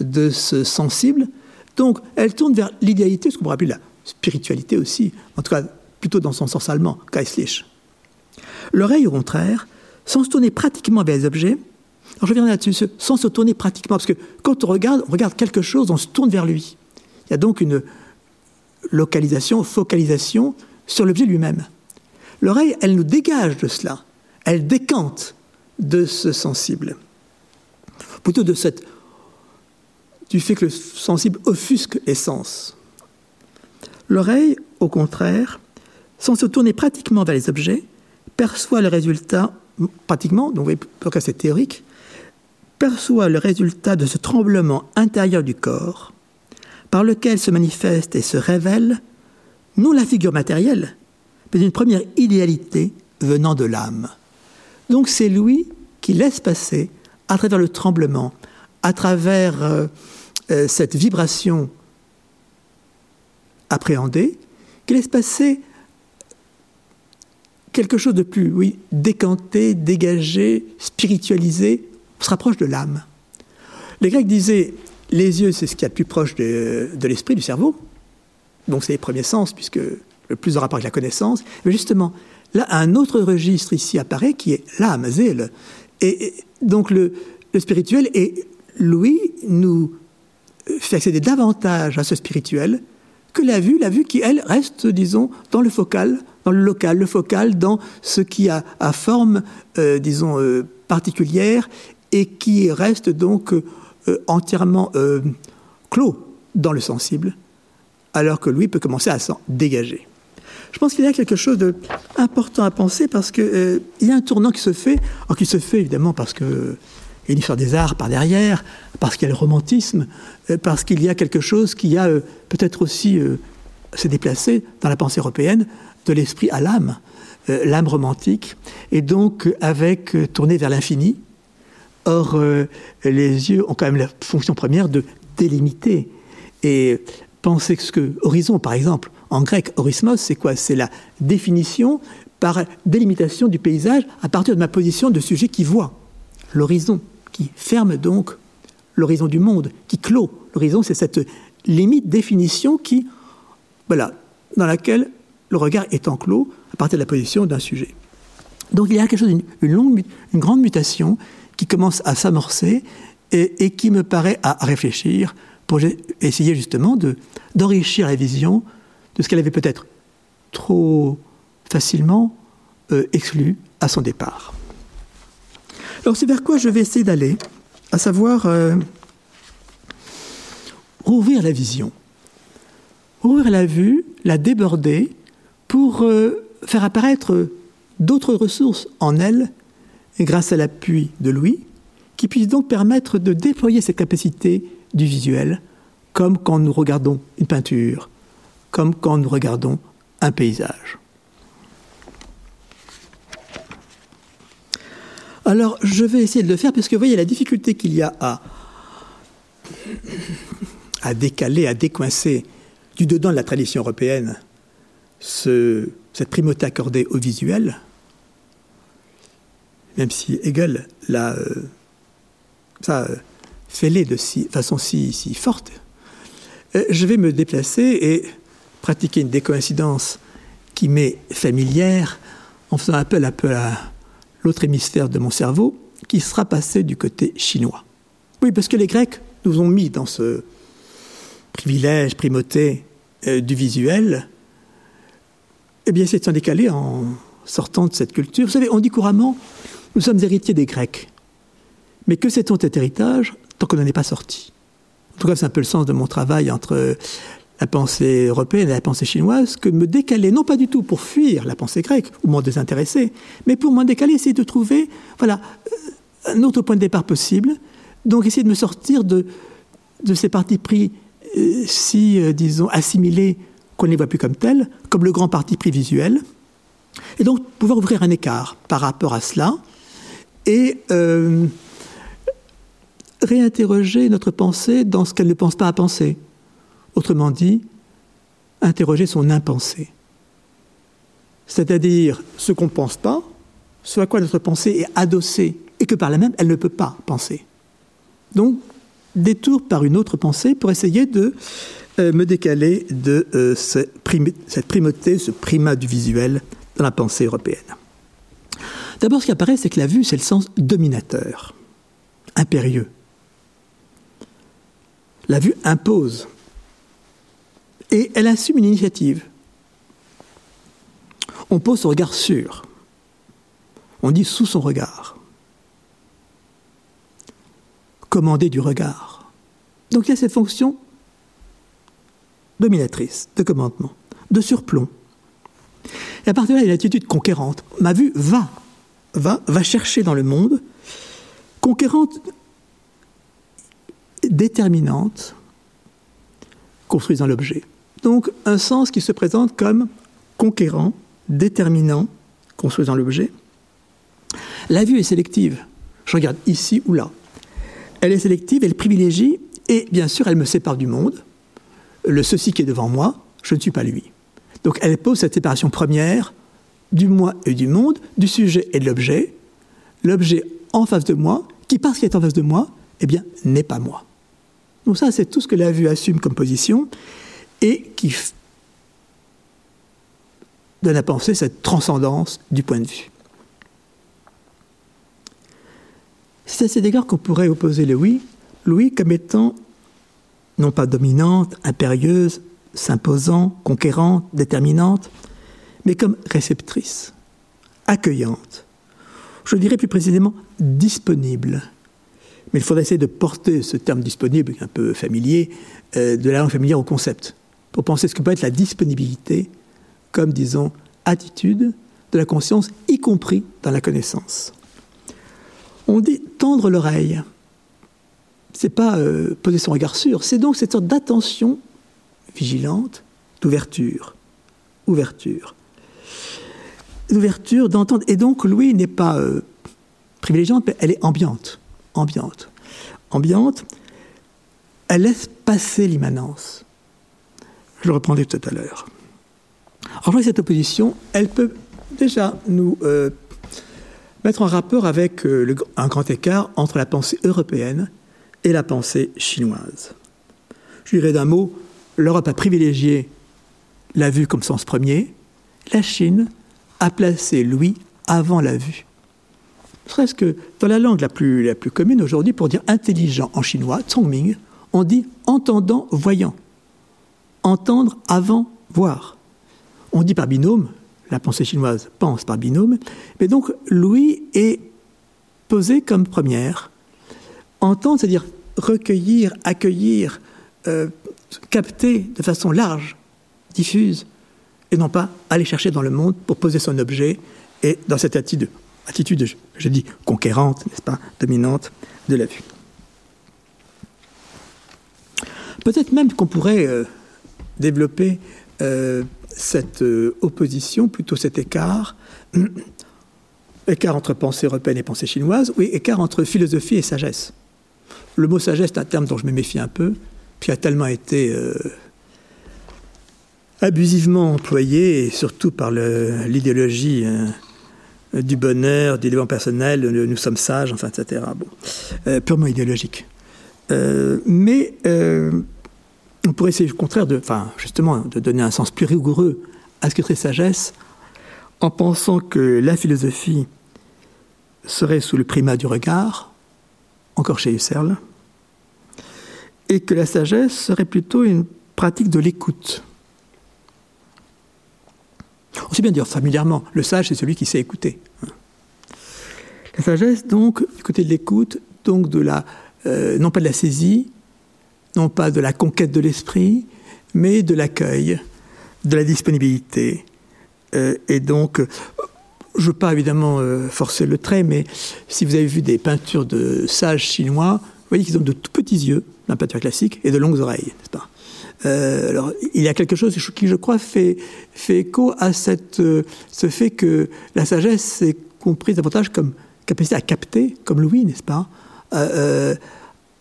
de ce sensible, donc elle tourne vers l'idéalité, ce qu'on pourrait appeler la spiritualité aussi, en tout cas plutôt dans son sens allemand, Geistlich. L'oreille, au contraire, sans se tourner pratiquement vers les objets, alors je reviens là-dessus, sans se tourner pratiquement, parce que quand on regarde quelque chose, on se tourne vers lui. Il y a donc une localisation, focalisation sur l'objet lui-même. L'oreille, elle nous dégage de cela, elle décante de ce sensible, plutôt de cette, du fait que le sensible offusque les sens. L'oreille, au contraire, sans se tourner pratiquement vers les objets, perçoit le résultat, pratiquement, donc vous c'est théorique, perçoit le résultat de ce tremblement intérieur du corps, par lequel se manifeste et se révèle non la figure matérielle, mais une première idéalité venant de l'âme. Donc c'est lui qui laisse passer, à travers le tremblement, à travers euh, euh, cette vibration appréhendée, qui laisse passer quelque chose de plus, oui, décanté, dégagé, spiritualisé, se rapproche de l'âme. Les Grecs disaient les yeux, c'est ce qui est le plus proche de, l'esprit, du cerveau. Donc c'est les premiers sens, puisque le plus en rapport avec la connaissance. Mais justement, là, un autre registre ici apparaît qui est l'âme, zèle. Et, donc le, spirituel, et Louis nous fait accéder davantage à ce spirituel que la vue, la vue qui, elle, reste, disons, dans le focal, dans le local, le focal, dans ce qui a, a forme, euh, disons, euh, particulière et qui reste donc euh, entièrement euh, clos dans le sensible, alors que Louis peut commencer à s'en dégager. Je pense qu'il y a quelque chose d'important à penser parce qu'il euh, y a un tournant qui se fait, qui se fait évidemment parce que y a une histoire des arts par derrière, parce qu'il y a le romantisme, euh, parce qu'il y a quelque chose qui a euh, peut-être aussi s'est déplacé dans la pensée européenne de l'esprit à l'âme, l'âme romantique, et donc avec tourner vers l'infini. Or, les yeux ont quand même la fonction première de délimiter et penser ce que horizon, par exemple, en grec, orismos, c'est quoi? C'est la définition par délimitation du paysage à partir de ma position de sujet qui voit l'horizon, qui ferme donc l'horizon du monde, qui clôt l'horizon. C'est cette limite définition qui, voilà, dans laquelle le regard est enclos à partir de la position d'un sujet. Donc il y a quelque chose, une grande mutation qui commence à s'amorcer et, qui me paraît à réfléchir pour essayer justement d'enrichir la vision de ce qu'elle avait peut-être trop facilement euh, exclu à son départ. Alors c'est vers quoi je vais essayer d'aller, à savoir euh, rouvrir la vision, rouvrir la vue, la déborder pour euh, faire apparaître d'autres ressources en elle, grâce à l'appui de Louis, qui puissent donc permettre de déployer cette capacité du visuel, comme quand nous regardons une peinture, comme quand nous regardons un paysage. Alors, je vais essayer de le faire parce que vous voyez la difficulté qu'il y a à, décaler, à décoincer du dedans de la tradition européenne ce, cette primauté accordée au visuel, même si Hegel l'a euh, ça fait de façon si, si forte. Euh, je vais me déplacer et pratiquer une décoïncidence qui m'est familière en faisant appel peu à l'autre hémisphère de mon cerveau qui sera passé du côté chinois. Oui, parce que les Grecs nous ont mis dans ce privilège, primauté euh, du visuel. Eh bien, c'est de s'en décaler en sortant de cette culture. Vous savez, on dit couramment, nous sommes héritiers des Grecs. Mais que sait-on de cet héritage tant qu'on n'en est pas sorti? En tout cas, c'est un peu le sens de mon travail entre la pensée européenne et la pensée chinoise que me décaler, non pas du tout pour fuir la pensée grecque ou m'en désintéresser, mais pour m'en décaler, essayer de trouver voilà, euh, un autre point de départ possible. Donc essayer de me sortir de, de ces partis pris euh, si, euh, disons, assimilés qu'on ne les voit plus comme tels, comme le grand parti pris visuel, et donc pouvoir ouvrir un écart par rapport à cela et réinterroger notre pensée dans ce qu'elle ne pense pas à penser. Autrement dit, interroger son impensé. C'est-à-dire ce qu'on ne pense pas, ce à quoi notre pensée est adossée, et que par la même, elle ne peut pas penser. Donc, détour par une autre pensée pour essayer de euh, me décaler de euh, cette primauté, ce primat du visuel dans la pensée européenne. D'abord, ce qui apparaît, c'est que la vue, c'est le sens dominateur, impérieux. La vue impose et elle assume une initiative. On pose son regard sur. On dit sous son regard. Commander du regard. Donc il y a cette fonction dominatrice, de commandement, de surplomb. Et à partir de là, il y a l'attitude conquérante. Ma vue va, va, chercher dans le monde, conquérante, déterminante, construisant l'objet. Donc un sens qui se présente comme conquérant, déterminant, construisant l'objet. La vue est sélective. Je regarde ici ou là. Elle est sélective, elle privilégie, et bien sûr, elle me sépare du monde. Le ceci qui est devant moi, je ne suis pas lui. Donc elle pose cette séparation première du moi et du monde, du sujet et de l'objet. L'objet en face de moi, qui parce qu'il est en face de moi, eh bien, n'est pas moi. Donc ça, c'est tout ce que la vue assume comme position et qui donne à penser cette transcendance du point de vue. C'est à cet égard qu'on pourrait opposer Louis, Louis comme étant non pas dominante, impérieuse, s'imposant, conquérante, déterminante, mais comme réceptrice, accueillante, je dirais plus précisément disponible. Mais il faudrait essayer de porter ce terme disponible, un peu familier, euh, de la langue familière au concept pour penser ce que peut être la disponibilité comme, disons, attitude de la conscience, y compris dans la connaissance. On dit tendre l'oreille. C'est pas euh, poser son regard sûr, c'est donc cette sorte d'attention vigilante, d'ouverture, ouverture, d'ouverture, d'entendre. Et donc Louis n'est pas euh, privilégiante, mais elle est ambiante, ambiante, ambiante. Elle laisse passer l'immanence. Je le reprendrai tout à l'heure. Crois que cette opposition, elle peut déjà nous euh, mettre en rapport avec euh, un grand écart entre la pensée européenne et la pensée chinoise. Je dirais d'un mot, l'Europe a privilégié la vue comme sens premier, la Chine a placé Louis avant la vue. Serait-ce que dans la langue la plus, la plus commune aujourd'hui, pour dire intelligent en chinois, Ming, on dit entendant, voyant. Entendre avant voir. On dit par binôme, la pensée chinoise pense par binôme, mais donc Louis est posé comme première. Entendre, c'est-à-dire recueillir, accueillir, euh, capter de façon large, diffuse, non pas aller chercher dans le monde pour poser son objet et dans cette attitude, attitude je, dis, conquérante, n'est-ce pas, dominante de la vue. Peut-être même qu'on pourrait euh, développer euh, cette euh, opposition, plutôt cet écart, écart entre pensée européenne et pensée chinoise, oui, écart entre philosophie et sagesse. Le mot sagesse est un terme dont je me méfie un peu, qui a tellement été abusivement employé, surtout par l'idéologie hein, du bonheur, du développement personnel, nous sommes sages, enfin, etc. Bon, purement idéologique. mais on pourrait essayer au contraire de, enfin, justement, de donner un sens plus rigoureux à ce que serait sagesse, en pensant que la philosophie serait sous le primat du regard, encore chez Husserl, et que la sagesse serait plutôt une pratique de l'écoute. On sait bien dire familièrement, le sage c'est celui qui sait écouter. La sagesse, donc, du côté de l'écoute, donc de la, euh, non pas de la saisie, non pas de la conquête de l'esprit, mais de l'accueil, de la disponibilité. Euh, et donc, je ne veux pas évidemment euh, forcer le trait, mais si vous avez vu des peintures de sages chinois, vous voyez qu'ils ont de tout petits yeux, la peinture classique, et de longues oreilles, n'est-ce pas? Euh, alors, il y a quelque chose qui, je crois, fait, fait écho à cette, ce fait que la sagesse est comprise davantage comme capacité à capter, comme Louis, n'est-ce pas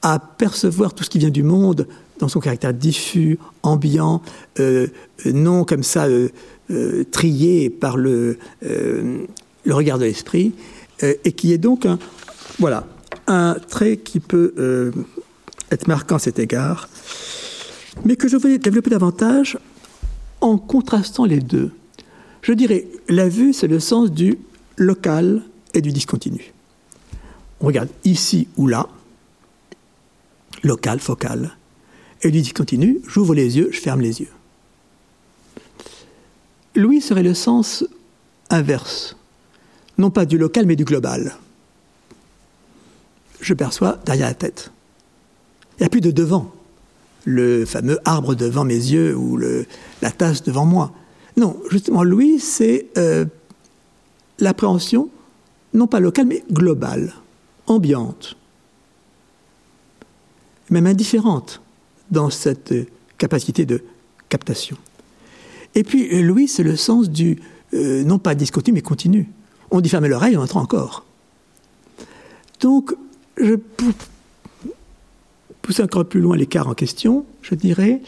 à percevoir tout ce qui vient du monde dans son caractère diffus, ambiant, euh, non comme ça euh, euh, trié par le, le regard de l'esprit, et qui est donc un, voilà, un trait qui peut être marquant à cet égard, mais que je voulais développer davantage en contrastant les deux. Je dirais, la vue, c'est le sens du local et du discontinu. On regarde ici ou là, local, focal. Et lui dit continue, j'ouvre les yeux, je ferme les yeux. Louis serait le sens inverse, non pas du local mais du global. Je perçois derrière la tête. Il n'y a plus de devant, le fameux arbre devant mes yeux ou la tasse devant moi. Non, justement, Louis, c'est euh, l'appréhension, non pas locale, mais globale, ambiante même indifférente dans cette capacité de captation. Et puis, Louis, c'est le sens du, euh, non pas discontinu, mais continu. On dit fermer l'oreille, on entend encore. Donc, je pousse encore plus loin l'écart en question, je dirais.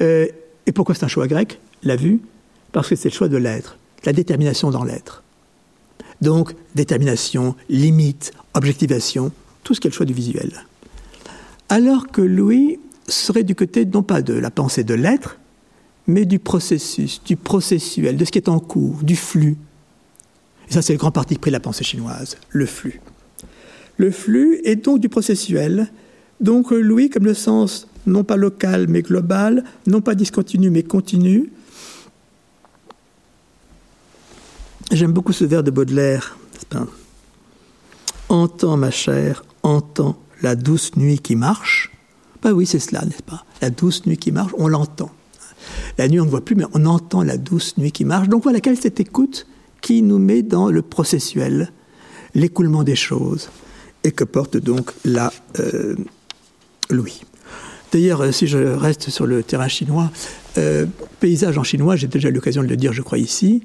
Euh, et pourquoi c'est un choix grec? La vue Parce que c'est le choix de l'être, la détermination dans l'être. Donc, détermination, limite, objectivation, tout ce qui est le choix du visuel alors que Louis serait du côté non pas de la pensée de l'être, mais du processus, du processuel, de ce qui est en cours, du flux. Et ça, c'est le grand parti pris de la pensée chinoise, le flux. Le flux est donc du processuel. Donc Louis, comme le sens non pas local mais global, non pas discontinu mais continu. J'aime beaucoup ce vers de Baudelaire. Entends ma chère, entends la douce nuit qui marche. Ben oui, c'est cela, n'est-ce pas? La douce nuit qui marche, on l'entend. La nuit, on ne voit plus, mais on entend la douce nuit qui marche. Donc voilà, quelle cette écoute qui nous met dans le processuel, l'écoulement des choses, et que porte donc la euh, Louis. D'ailleurs, euh, si je reste sur le terrain chinois, euh, paysage en chinois, j'ai déjà l'occasion de le dire, je crois, ici.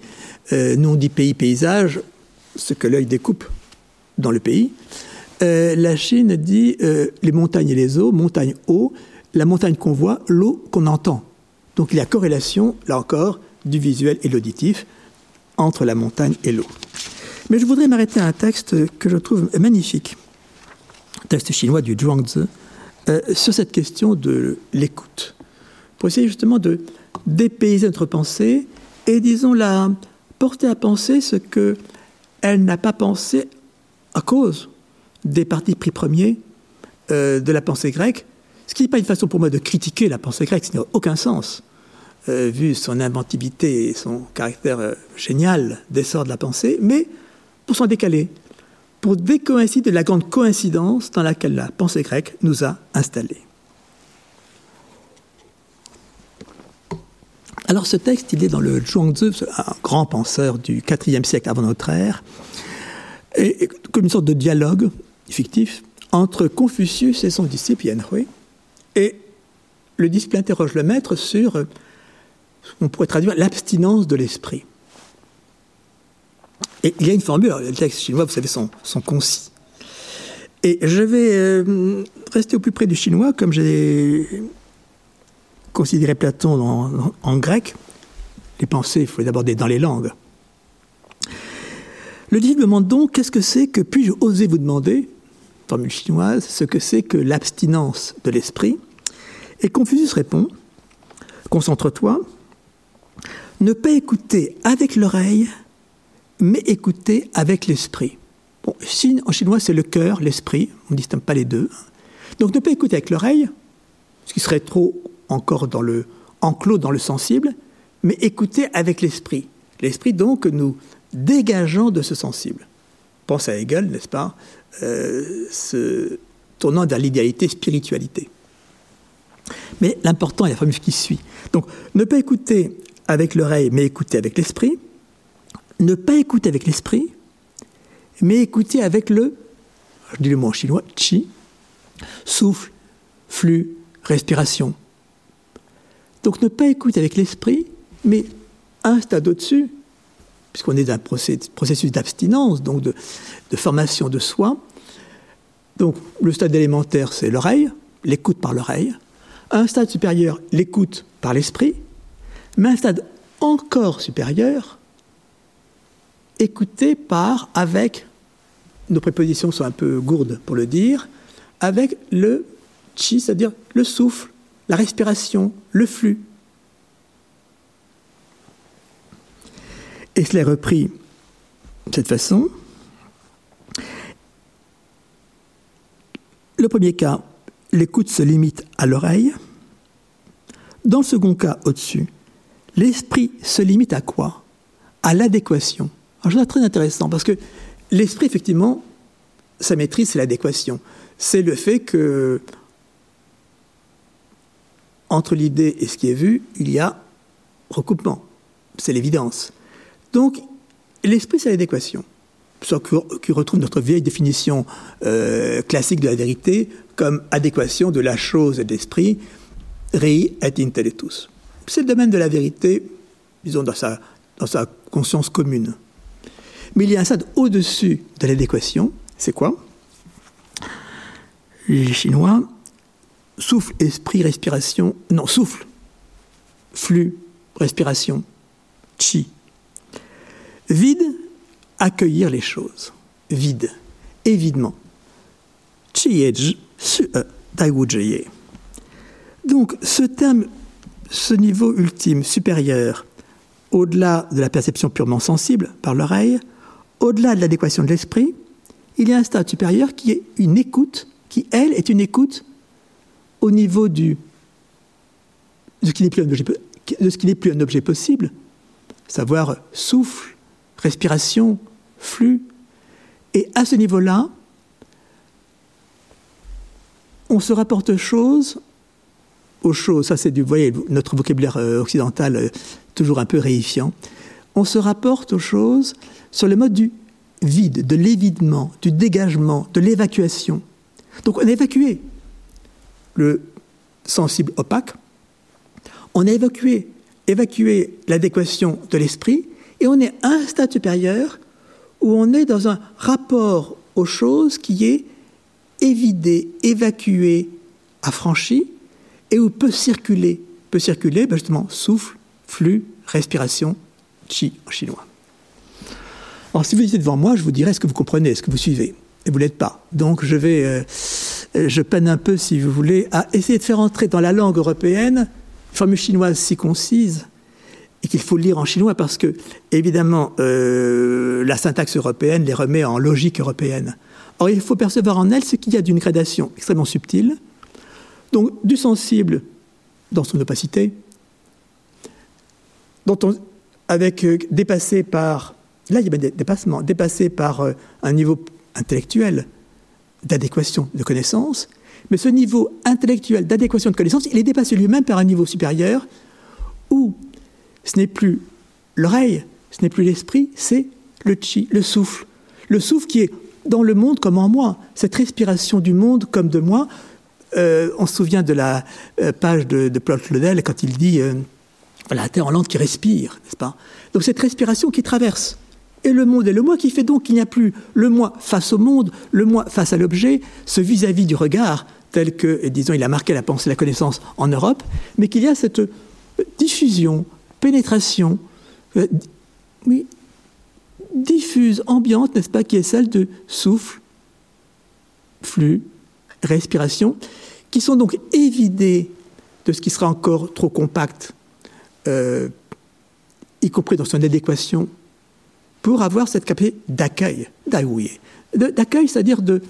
nous, on dit pays, paysage, ce que l'œil découpe dans le pays. la Chine dit les montagnes et les eaux, montagne, eau, la montagne qu'on voit, l'eau qu'on entend. Donc il y a corrélation, là encore, du visuel et l'auditif entre la montagne et l'eau. Mais je voudrais m'arrêter à un texte que je trouve magnifique, texte chinois du Zhuangzi, euh, sur cette question de l'écoute, pour essayer justement de dépayser notre pensée et, disons, la porter à penser ce que elle n'a pas pensé à cause des partis pris premiers euh, de la pensée grecque, ce qui n'est pas une façon pour moi de critiquer la pensée grecque, ce n'a aucun sens. Euh, vu son inventivité et son caractère génial d'essor de la pensée, mais pour s'en décaler, pour décoïncider de la grande coïncidence dans laquelle la pensée grecque nous a installés. Alors ce texte, il est dans le Zhuangzi, un grand penseur du IVe siècle avant notre ère, et, comme une sorte de dialogue fictif entre Confucius et son disciple Yanhui. Et le disciple interroge le maître sur on pourrait traduire l'abstinence de l'esprit. Et il y a une formule, les textes chinois, vous savez, sont, concis. Et je vais euh, rester au plus près du chinois, comme j'ai considéré Platon en, grec. Les pensées, il faut les aborder dans les langues. Le disciple demande donc qu'est-ce que c'est que puis-je oser vous demander, formule chinoise, ce que c'est que l'abstinence de l'esprit Et Confucius répond Concentre-toi, ne pas écouter avec l'oreille, mais écouter avec l'esprit. En chinois, c'est le cœur, l'esprit, on ne distingue pas les deux. Donc ne pas écouter avec l'oreille, ce qui serait trop encore dans le, enclos dans le sensible, mais écouter avec l'esprit. L'esprit, donc, nous dégageant de ce sensible. Pense à Hegel, n'est-ce pas euh, Se tournant vers l'idéalité, spiritualité. Mais l'important est la formule qui suit. Donc, ne pas écouter avec l'oreille, mais écouter avec l'esprit. Ne pas écouter avec l'esprit, mais écouter avec le, je dis le mot en chinois, chi, souffle, flux, respiration. Donc ne pas écouter avec l'esprit, mais un stade au-dessus, puisqu'on est dans un processus d'abstinence, donc de, de, formation de soi. Donc le stade élémentaire, c'est l'oreille, l'écoute par l'oreille. Un stade supérieur, l'écoute par l'esprit. Mais un stade encore supérieur, écouté par, avec, nos prépositions sont un peu gourdes pour le dire, avec le chi, c'est-à-dire le souffle, la respiration, le flux. Et cela est repris de cette façon. Le premier cas, l'écoute se limite à l'oreille. Dans le second cas, au-dessus, L'esprit se limite à quoi? À l'adéquation. Alors, je très intéressant parce que l'esprit, effectivement, sa maîtrise, c'est l'adéquation. C'est le fait que, entre l'idée et ce qui est vu, il y a recoupement. C'est l'évidence. Donc, l'esprit, c'est l'adéquation. Qui retrouve notre vieille définition euh, classique de la vérité comme adéquation de la chose et de l'esprit, rei et intellectus. C'est le domaine de la vérité, disons, dans sa, dans sa conscience commune. Mais il y a un stade au-dessus de l'adéquation. C'est quoi? Les Chinois, souffle, esprit, respiration. Non, souffle, flux, respiration, chi. Vide, accueillir les choses. Vide, évidemment. Chi su e, Donc, ce terme ce niveau ultime, supérieur, au-delà de la perception purement sensible par l'oreille, au-delà de l'adéquation de l'esprit, il y a un stade supérieur qui est une écoute, qui, elle, est une écoute au niveau de ce qui n'est plus, un objet possible, savoir souffle, respiration, flux. Et à ce niveau-là, on se rapporte aux choses aux choses, ça c'est du, voyez, notre vocabulaire euh, occidental euh, toujours un peu réifiant, on se rapporte aux choses sur le mode du vide, de l'évidement, du dégagement, de l'évacuation. Donc on a évacué le sensible opaque, on a évacué, l'adéquation de l'esprit, et on est à un stade supérieur où on est dans un rapport aux choses qui est évidé, évacué, affranchi, et où peut circuler, peut circuler ben justement souffle, flux, respiration, chi en chinois. Alors si vous étiez devant moi, je vous dirais est-ce que vous comprenez, est-ce que vous suivez Et vous ne l'êtes pas. Donc je vais, euh, je peine un peu, si vous voulez, à essayer de faire entrer dans la langue européenne une formule chinoise si concise et qu'il faut lire en chinois parce que, évidemment, euh, la syntaxe européenne les remet en logique européenne. Or, il faut percevoir en elle ce qu'il y a d'une gradation extrêmement subtile, donc du sensible dans son opacité, dont on, avec euh, dépassé par, là il y a des dépassements, dépassé par euh, un niveau intellectuel d'adéquation de connaissance, mais ce niveau intellectuel d'adéquation de connaissance, il est dépassé lui-même par un niveau supérieur où ce n'est plus l'oreille, ce n'est plus l'esprit, c'est le chi, le souffle. Le souffle qui est dans le monde comme en moi, cette respiration du monde comme de moi. Euh, on se souvient de la euh, page de, de Paul Claudel quand il dit euh, la terre en lente qui respire, n'est-ce pas? Donc cette respiration qui traverse et le monde et le moi qui fait donc qu'il n'y a plus le moi face au monde, le moi face à l'objet, ce vis-à-vis du regard tel que, disons, il a marqué la pensée, la connaissance en Europe, mais qu'il y a cette diffusion, pénétration, oui, diffuse, ambiante, n'est-ce pas, qui est celle de souffle, flux, respiration, qui sont donc évidées de ce qui sera encore trop compact, euh, y compris dans son adéquation, pour avoir cette capacité d'accueil, d'accueil, c'est-à-dire de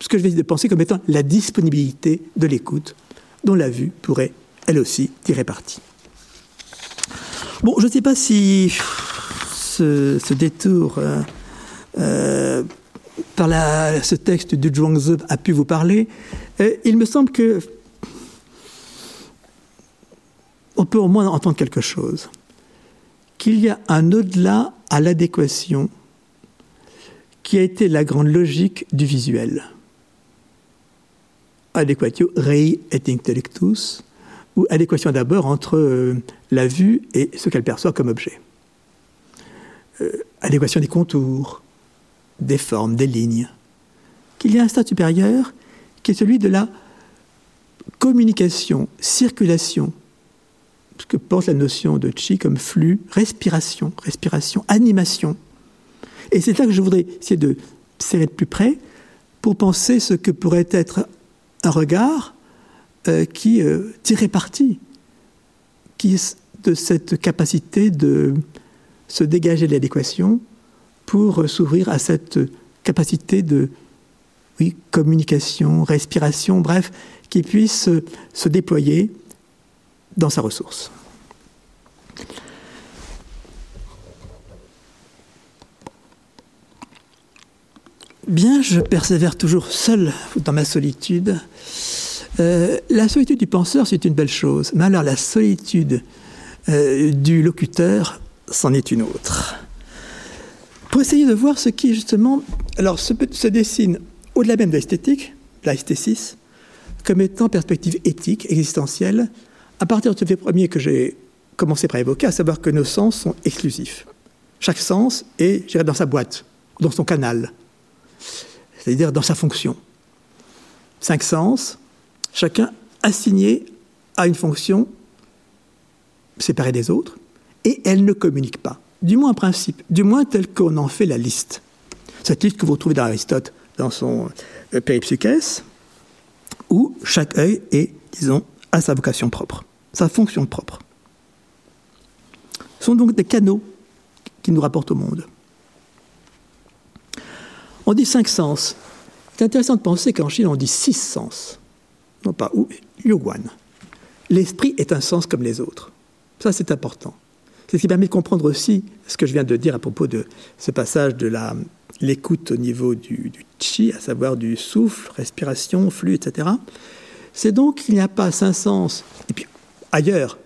ce que je vais penser comme étant la disponibilité de l'écoute, dont la vue pourrait, elle aussi, tirer parti. Bon, je ne sais pas si ce, détour euh, euh, par ce texte de Zhuangzi a pu vous parler. Euh, il me semble que on peut au moins entendre quelque chose. Qu'il y a un au-delà à l'adéquation qui a été la grande logique du visuel. Adéquatio rei et intellectus, ou adéquation d'abord entre la vue et ce qu'elle perçoit comme objet. Euh, adéquation des contours, des formes, des lignes, qu'il y a un stade supérieur qui est celui de la communication, circulation, ce que porte la notion de chi comme flux, respiration, respiration, animation. Et c'est là que je voudrais essayer de serrer de plus près pour penser ce que pourrait être un regard euh, qui euh, tirait parti de cette capacité de se dégager de l'adéquation pour s'ouvrir à cette capacité de communication, respiration, bref, qui puisse se déployer dans sa ressource. Bien, je persévère toujours seul dans ma solitude. Euh, la solitude du penseur, c'est une belle chose, mais alors la solitude euh, du locuteur, c'en est une autre. Pour essayer de voir ce qui, justement, alors se, dessine au-delà même de l'esthétique, l'esthésis, comme étant perspective éthique, existentielle, à partir de ce fait premier que j'ai commencé par évoquer, à savoir que nos sens sont exclusifs. Chaque sens est, je dans sa boîte, dans son canal, c'est-à-dire dans sa fonction. Cinq sens, chacun assigné à une fonction séparée des autres, et elle ne communique pas. Du moins en principe, du moins tel qu'on en fait la liste. Cette liste que vous trouvez dans Aristote, dans son euh, Péripsychès, où chaque œil est, disons, à sa vocation propre, sa fonction propre. Ce sont donc des canaux qui nous rapportent au monde. On dit cinq sens. C'est intéressant de penser qu'en Chine, on dit six sens. Non pas ou, yuan. L'esprit est un sens comme les autres. Ça, c'est important. C'est ce qui permet de comprendre aussi ce que je viens de dire à propos de ce passage de l'écoute au niveau du, du, chi, à savoir du souffle, respiration, flux, etc. c'est donc qu'il n'y a pas cinq sens, ailleurs,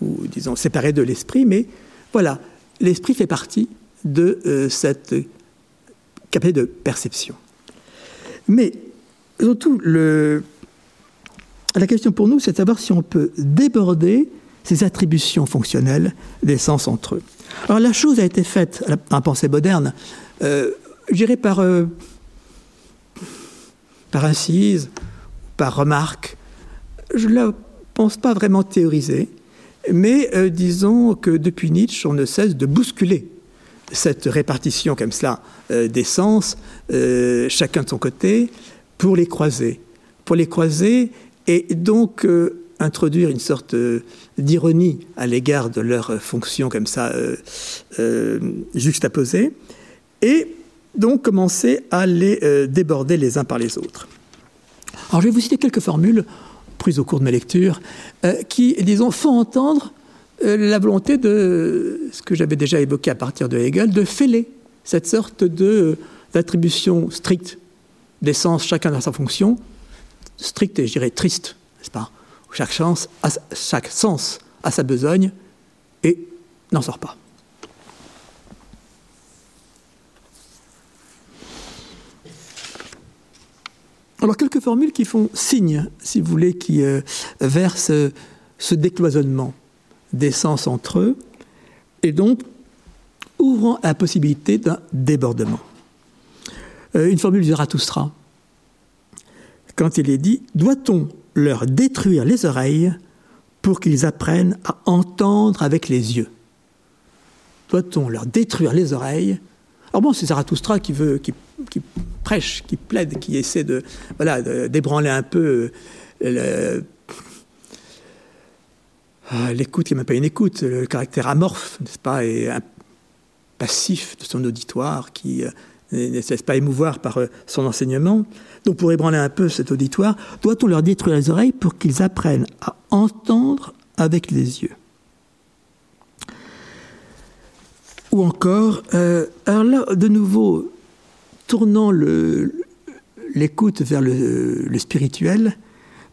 ou disons séparés de l'esprit, mais voilà, l'esprit fait partie de euh, cette capacité de perception. Mais surtout, la question pour nous, c'est de savoir si on peut déborder ces attributions fonctionnelles des sens entre eux. Alors la chose a été faite en pensée moderne, euh, je dirais par, euh, par incise, par remarque. Je la pense pas vraiment théorisée, mais euh, disons que depuis Nietzsche, on ne cesse de bousculer cette répartition comme cela euh, des sens, euh, chacun de son côté, pour les croiser. Pour les croiser et donc introduire une sorte d'ironie à l'égard de leur fonction comme ça juxtaposée, et donc commencer à les déborder les uns par les autres. Alors je vais vous citer quelques formules prises au cours de ma lecture qui, disons, font entendre euh, la volonté de, ce que j'avais déjà évoqué à partir de Hegel, de fêler cette sorte d'attribution stricte des sens, chacun dans sa fonction, stricte et je dirais triste, n'est-ce pas? Chaque, chance chaque sens a sa besogne et n'en sort pas. Alors quelques formules qui font signe, si vous voulez, qui euh, versent ce décloisonnement des sens entre eux, et donc ouvrant la possibilité d'un débordement. Euh, une formule du Zarathustra, quand il est dit Doit-on leur détruire les oreilles pour qu'ils apprennent à entendre avec les yeux? Doit-on leur détruire les oreilles? Alors bon, c'est Zarathustra qui veut, prêche, qui plaide, qui essaie de, voilà, d'ébranler un peu euh, ah, l'écoute qui n'est même pas une écoute, le caractère amorphe, n'est-ce pas, et passif de son auditoire qui euh, ne cesse pas émouvoir par euh, son enseignement. Donc pour ébranler un peu cet auditoire, doit-on leur détruire les oreilles pour qu'ils apprennent à entendre avec les yeux? Ou encore, alors là, de nouveau, tournant l'écoute vers le, spirituel,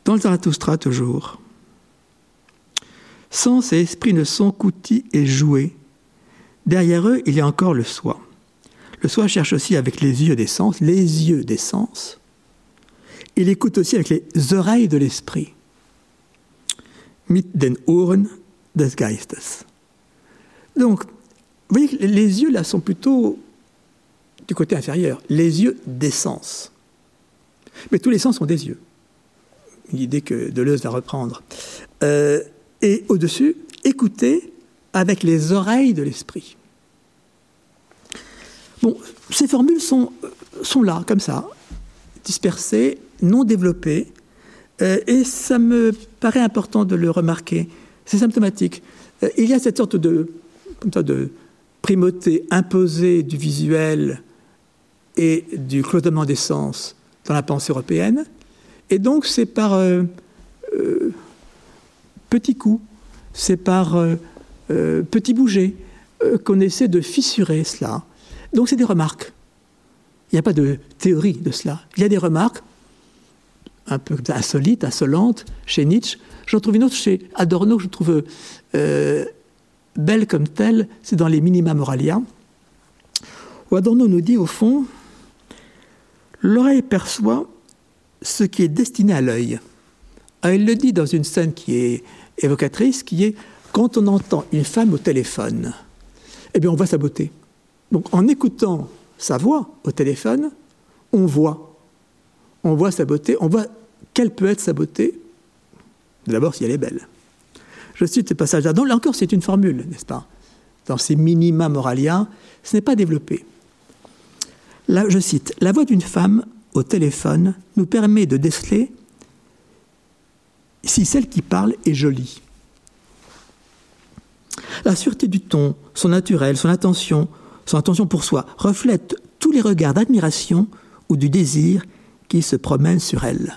dans le Zarathustra toujours, Sens et esprit ne sont qu'outils et jouets. Derrière eux, il y a encore le soi. Le soi cherche aussi avec les yeux des sens, les yeux des sens. Il écoute aussi avec les oreilles de l'esprit. Mit den Ohren des Geistes. Donc, vous voyez que les yeux là sont plutôt côté inférieur, les yeux des sens. Mais tous les sens sont des yeux. Une idée que Deleuze va reprendre. Euh, et au-dessus, écouter avec les oreilles de l'esprit. Bon, ces formules sont, là, comme ça, dispersées, non développées, euh, et ça me paraît important de le remarquer. C'est symptomatique. Euh, il y a cette sorte de primauté imposée du visuel et du cloisonnement des sens dans la pensée européenne, et donc c'est par euh, petits coups, c'est par euh, euh, petits bougers euh, qu'on essaie de fissurer cela. Donc c'est des remarques. Il n'y a pas de théorie de cela. Il y a des remarques un peu insolites, insolentes chez Nietzsche. J'en trouve une autre chez Adorno que je trouve belle comme telle, c'est dans les Minima Moralia, Adorno nous dit au fond, l'oreille perçoit ce qui est destiné à l'œil. Ah, il le dit dans une scène qui est évocatrice qui est quand on entend une femme au téléphone, eh bien on voit sa beauté. Donc en écoutant sa voix au téléphone, on voit. On voit sa beauté, on voit quelle peut être sa beauté. D'abord si elle est belle. Je cite ce passage là. Là encore, c'est une formule, n'est-ce pas? Dans ces minima moralia, ce n'est pas développé. Je cite La voix d'une femme au téléphone nous permet de déceler si celle qui parle est jolie. La sûreté du ton, son naturel, son attention, son attention pour soi, reflètent tous les regards d'admiration ou du désir qui se promènent sur elle.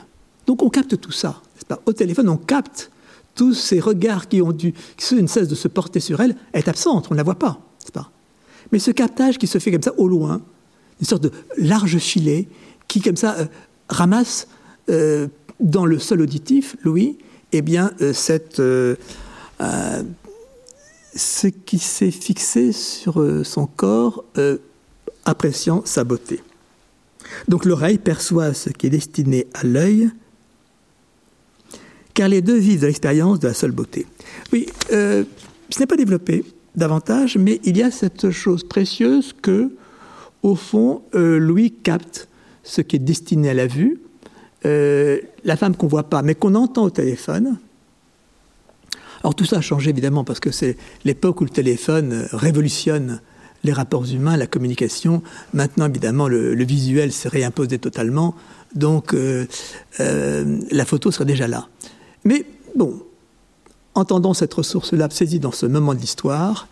Donc on capte tout ça. Au téléphone, on capte tous ces regards qui ont dû, qui ne cessent de se porter sur elle, est absente, on ne la voit pas, pas? Mais ce captage qui se fait comme ça au loin, une sorte de large filet qui comme ça euh, ramasse euh, dans le sol auditif, Louis, eh bien, cette, ce qui s'est fixé sur son corps, appréciant sa beauté. Donc l'oreille perçoit ce qui est destiné à l'œil, car les deux vivent de l'expérience de la seule beauté. Oui, euh, ce n'est pas développé davantage, mais il y a cette chose précieuse que, au fond, euh, Louis capte ce qui est destiné à la vue, euh, la femme qu'on ne voit pas, mais qu'on entend au téléphone. Alors tout ça a changé évidemment parce que c'est l'époque où le téléphone révolutionne les rapports humains, la communication. Maintenant, évidemment, le, visuel s'est réimposé totalement, donc euh, euh, la photo serait déjà là. Mais bon, entendons cette ressource-là saisie dans ce moment de l'histoire,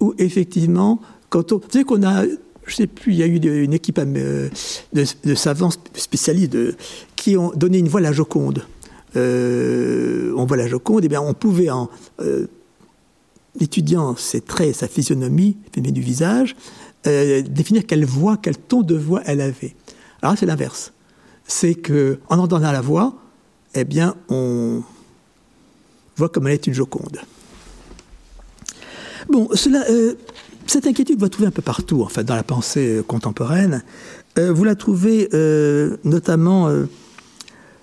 où effectivement, quand on... Qu'on a je ne sais plus, il y a eu une équipe euh, de, savants spécialistes qui ont donné une voix à la Joconde. on voit la Joconde, et bien on pouvait en, l'étudiant ses traits, sa physionomie, du visage, euh, définir quelle voix, quel ton de voix elle avait. Alors c'est l'inverse. C'est que en entendant la voix, eh bien, on voit comme elle est une Joconde. Bon, cela, euh, cette inquiétude, vous la trouvez un peu partout, en fait, dans la pensée contemporaine. Euh, vous la trouvez notamment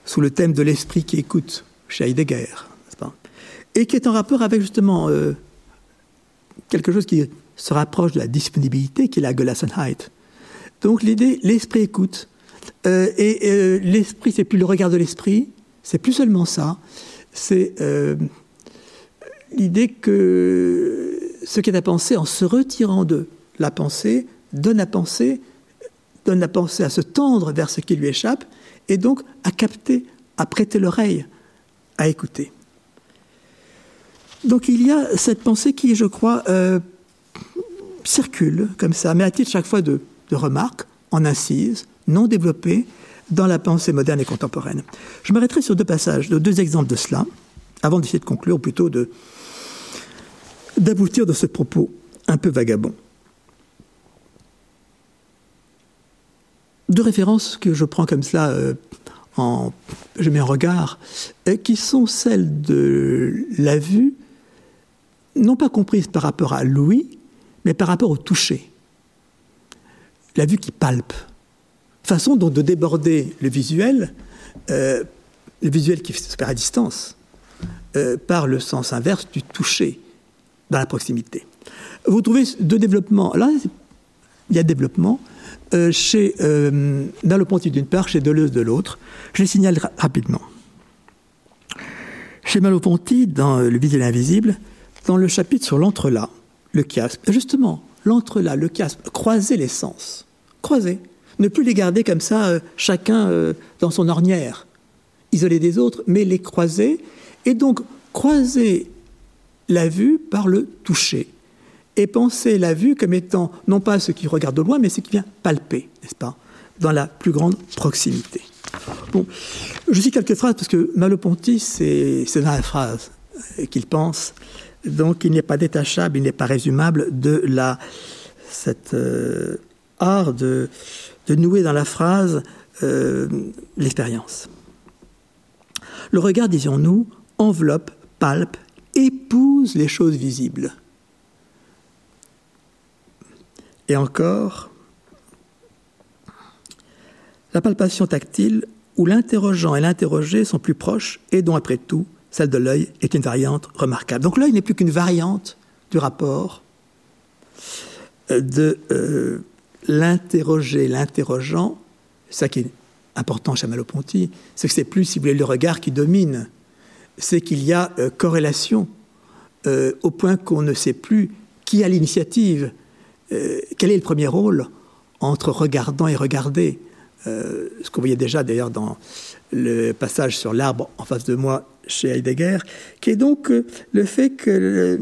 sous le thème de l'esprit qui écoute, chez Heidegger, et qui est en rapport avec justement quelque chose qui se rapproche de la disponibilité, qui est la Gelassenheit. Donc l'idée, l'esprit écoute. Euh, et euh, l'esprit, c'est plus le regard de l'esprit, c'est plus seulement ça, c'est euh, l'idée que ce qui est à penser, en se retirant de la pensée, donne à penser, donne la pensée à se tendre vers ce qui lui échappe, et donc à capter, à prêter l'oreille, à écouter. Donc il y a cette pensée qui, je crois, euh, circule comme ça, mais à titre chaque fois de, remarque, en incise, non développée, dans la pensée moderne et contemporaine. Je m'arrêterai sur deux passages, deux exemples de cela, avant d'essayer de conclure, ou plutôt de, d'aboutir de ce propos un peu vagabond. Deux références que je prends comme cela euh, en, je mets en regard, euh, qui sont celles de la vue non pas comprise par rapport à l'ouïe, mais par rapport au toucher. La vue qui palpe. Façon donc de déborder le visuel, euh, le visuel qui se fait à distance, par le sens inverse du toucher dans la proximité. Vous trouvez deux développements. Là, il y a développement euh, chez, Ponty d'une part, chez Deleuze de l'autre. Je les signale rapidement. Chez Maloponti, dans Le visuel invisible, dans le chapitre sur l'entrelac, le chiasme, justement, l'entrelac, le chiasme, croiser les sens, croiser, ne plus les garder comme ça, euh, chacun euh, dans son ornière, isolés des autres, mais les croiser, et donc croiser la vue par le toucher, et penser la vue comme étant non pas ce qui regarde de loin, mais ce qui vient palper, n'est-ce pas, dans la plus grande proximité. Bon, je cite quelques phrases parce que Maloponti, c'est dans la phrase qu'il pense donc il n'est pas détachable, il n'est pas résumable de la, cet euh, art de, nouer dans la phrase euh, l'expérience. Le regard, disons-nous, enveloppe, palpe, épouse les choses visibles. Et encore, la palpation tactile, où l'interrogeant et l'interrogé sont plus proches et dont, après tout, celle de l'œil est une variante remarquable. Donc l'œil n'est plus qu'une variante du rapport euh, de euh, l'interroger, l'interrogeant. Ça qui est important chez Maloponti, c'est que c'est plus, si vous voulez, le regard qui domine. C'est qu'il y a euh, corrélation au point qu'on ne sait plus qui a l'initiative, quel est le premier rôle entre regardant et regardé. ce qu'on voyait déjà d'ailleurs dans le passage sur l'arbre en face de moi chez Heidegger, qui est donc euh, le fait que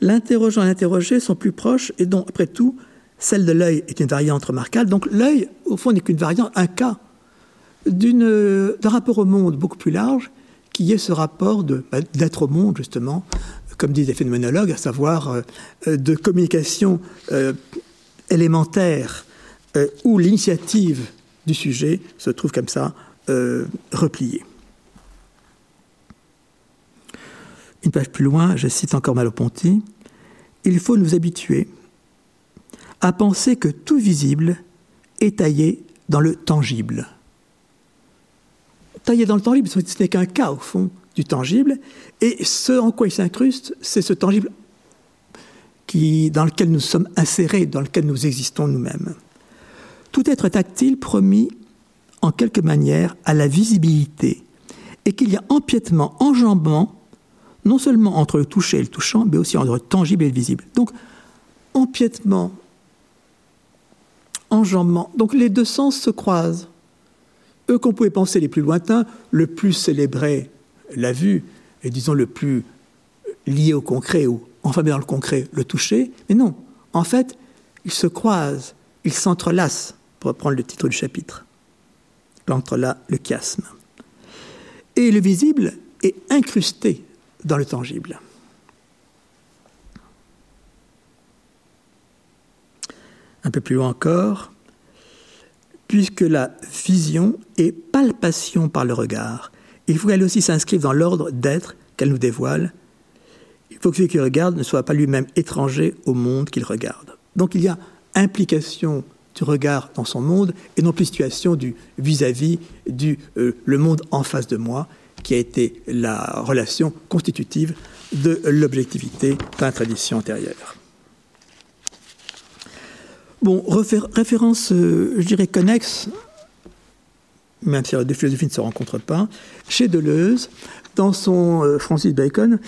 l'interrogeant et l'interrogé sont plus proches et donc, après tout, celle de l'œil est une variante remarquable. Donc l'œil, au fond, n'est qu'une variante, un cas d'un rapport au monde beaucoup plus large, qui est ce rapport bah, d'être au monde, justement, comme disent les phénoménologues, à savoir euh, de communication euh, élémentaire où l'initiative du sujet se trouve comme ça euh, replié. Une page plus loin, je cite encore Maloponti, il faut nous habituer à penser que tout visible est taillé dans le tangible. Taillé dans le tangible, ce n'est qu'un cas au fond du tangible, et ce en quoi il s'incruste, c'est ce tangible qui, dans lequel nous sommes insérés, dans lequel nous existons nous-mêmes. Tout être tactile promis en quelque manière à la visibilité, et qu'il y a empiètement, enjambement, non seulement entre le touché et le touchant, mais aussi entre le tangible et le visible. Donc, empiètement, enjambement. Donc les deux sens se croisent. Eux qu'on pouvait penser les plus lointains, le plus célébré, la vue, et disons le plus lié au concret, ou enfin dans le concret, le toucher. Mais non, en fait, ils se croisent, ils s'entrelacent, pour reprendre le titre du chapitre. L'entrelac, le chiasme. Et le visible est incrusté dans le tangible. Un peu plus loin encore, puisque la vision est palpation par le regard, il faut qu'elle aussi s'inscrive dans l'ordre d'être qu'elle nous dévoile. Il faut que celui qui regarde ne soit pas lui-même étranger au monde qu'il regarde. Donc il y a implication du regard dans son monde et non plus situation du vis-à-vis du euh, le monde en face de moi qui a été la relation constitutive de l'objectivité dans la tradition antérieure. Bon, référence, euh, je dirais, connexe, même si les deux philosophies ne se rencontrent pas, chez Deleuze, dans son euh, Francis Bacon,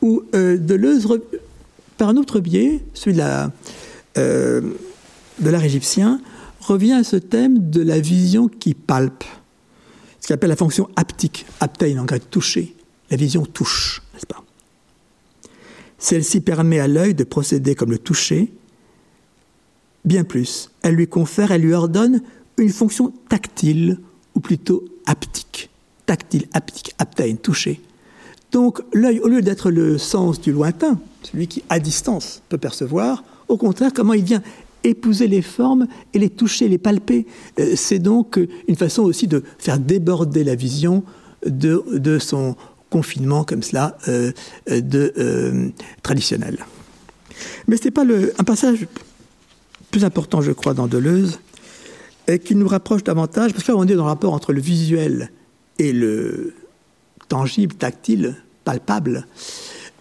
où euh, Deleuze, par un autre biais, celui de l'art égyptien, revient à ce thème de la vision qui palpe, ce qu'il appelle la fonction haptique, aptein en grec toucher. La vision touche, n'est-ce pas? Celle-ci permet à l'œil de procéder comme le toucher, Bien plus, elle lui confère, elle lui ordonne une fonction tactile, ou plutôt haptique. Tactile, haptique, aptein, toucher. Donc l'œil, au lieu d'être le sens du lointain, celui qui à distance peut percevoir, au contraire, comment il vient épouser les formes et les toucher, les palper. Euh, c'est donc une façon aussi de faire déborder la vision de, son confinement comme cela euh, de, euh, traditionnel. Mais ce n'est pas le, un passage plus important, je crois, dans Deleuze, et qui nous rapproche davantage, parce que là, on est dans le rapport entre le visuel et le tangible, tactile, palpable,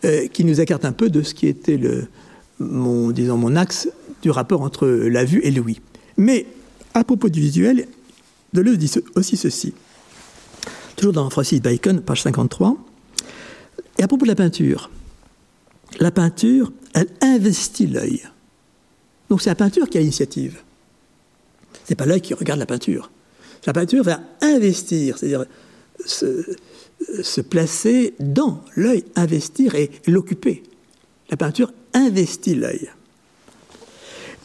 euh, qui nous écarte un peu de ce qui était mon, mon axe du rapport entre la vue et l'ouïe. Mais à propos du visuel, Deleuze dit aussi ceci, toujours dans Francis Bacon, page 53, et à propos de la peinture, la peinture, elle investit l'œil. Donc c'est la peinture qui a l'initiative. Ce n'est pas l'œil qui regarde la peinture. La peinture va investir, c'est-à-dire se, placer dans l'œil, investir et l'occuper. La peinture investit l'œil.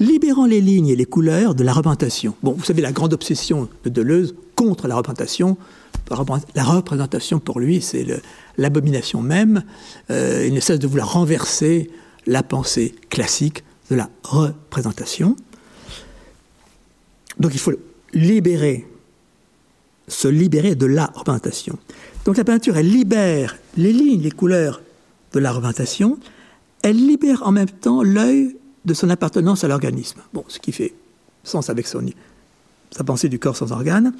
Libérant les lignes et les couleurs de la représentation. Bon, vous savez, la grande obsession de Deleuze contre la représentation, la représentation pour lui, c'est l'abomination même. Euh, il ne cesse de vouloir renverser la pensée classique de la représentation. Donc il faut libérer, se libérer de la représentation. Donc la peinture, elle libère les lignes, les couleurs de la représentation, elle libère en même temps l'œil de son appartenance à l'organisme. Bon, ce qui fait sens avec sa pensée du corps sans organe.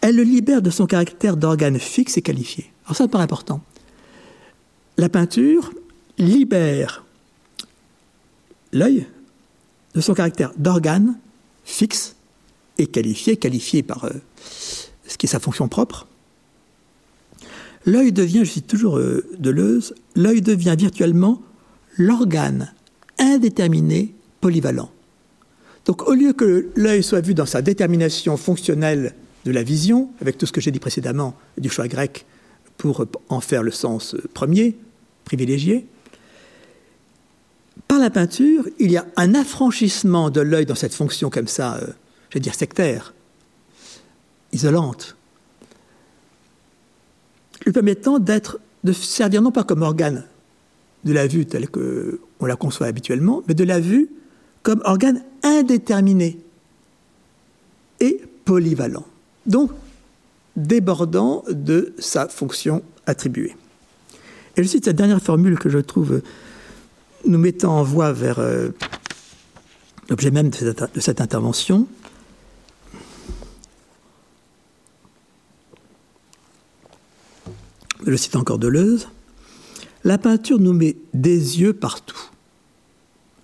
Elle le libère de son caractère d'organe fixe et qualifié. Alors ça me paraît important. La peinture libère l'œil de son caractère d'organe fixe et qualifié, qualifié par euh, ce qui est sa fonction propre. L'œil devient, je cite toujours euh, Deleuze, l'œil devient virtuellement l'organe indéterminé polyvalent. Donc au lieu que l'œil soit vu dans sa détermination fonctionnelle de la vision, avec tout ce que j'ai dit précédemment du choix grec pour en faire le sens euh, premier, privilégié, par la peinture, il y a un affranchissement de l'œil dans cette fonction comme ça, euh, je vais dire sectaire, isolante, lui permettant d'être, de servir non pas comme organe de la vue telle qu'on la conçoit habituellement, mais de la vue comme organe indéterminé et polyvalent. donc débordant de sa fonction attribuée. Et je cite cette dernière formule que je trouve nous mettant en voie vers euh, l'objet même de cette, intervention. Je cite encore Deleuze. La peinture nous met des yeux partout.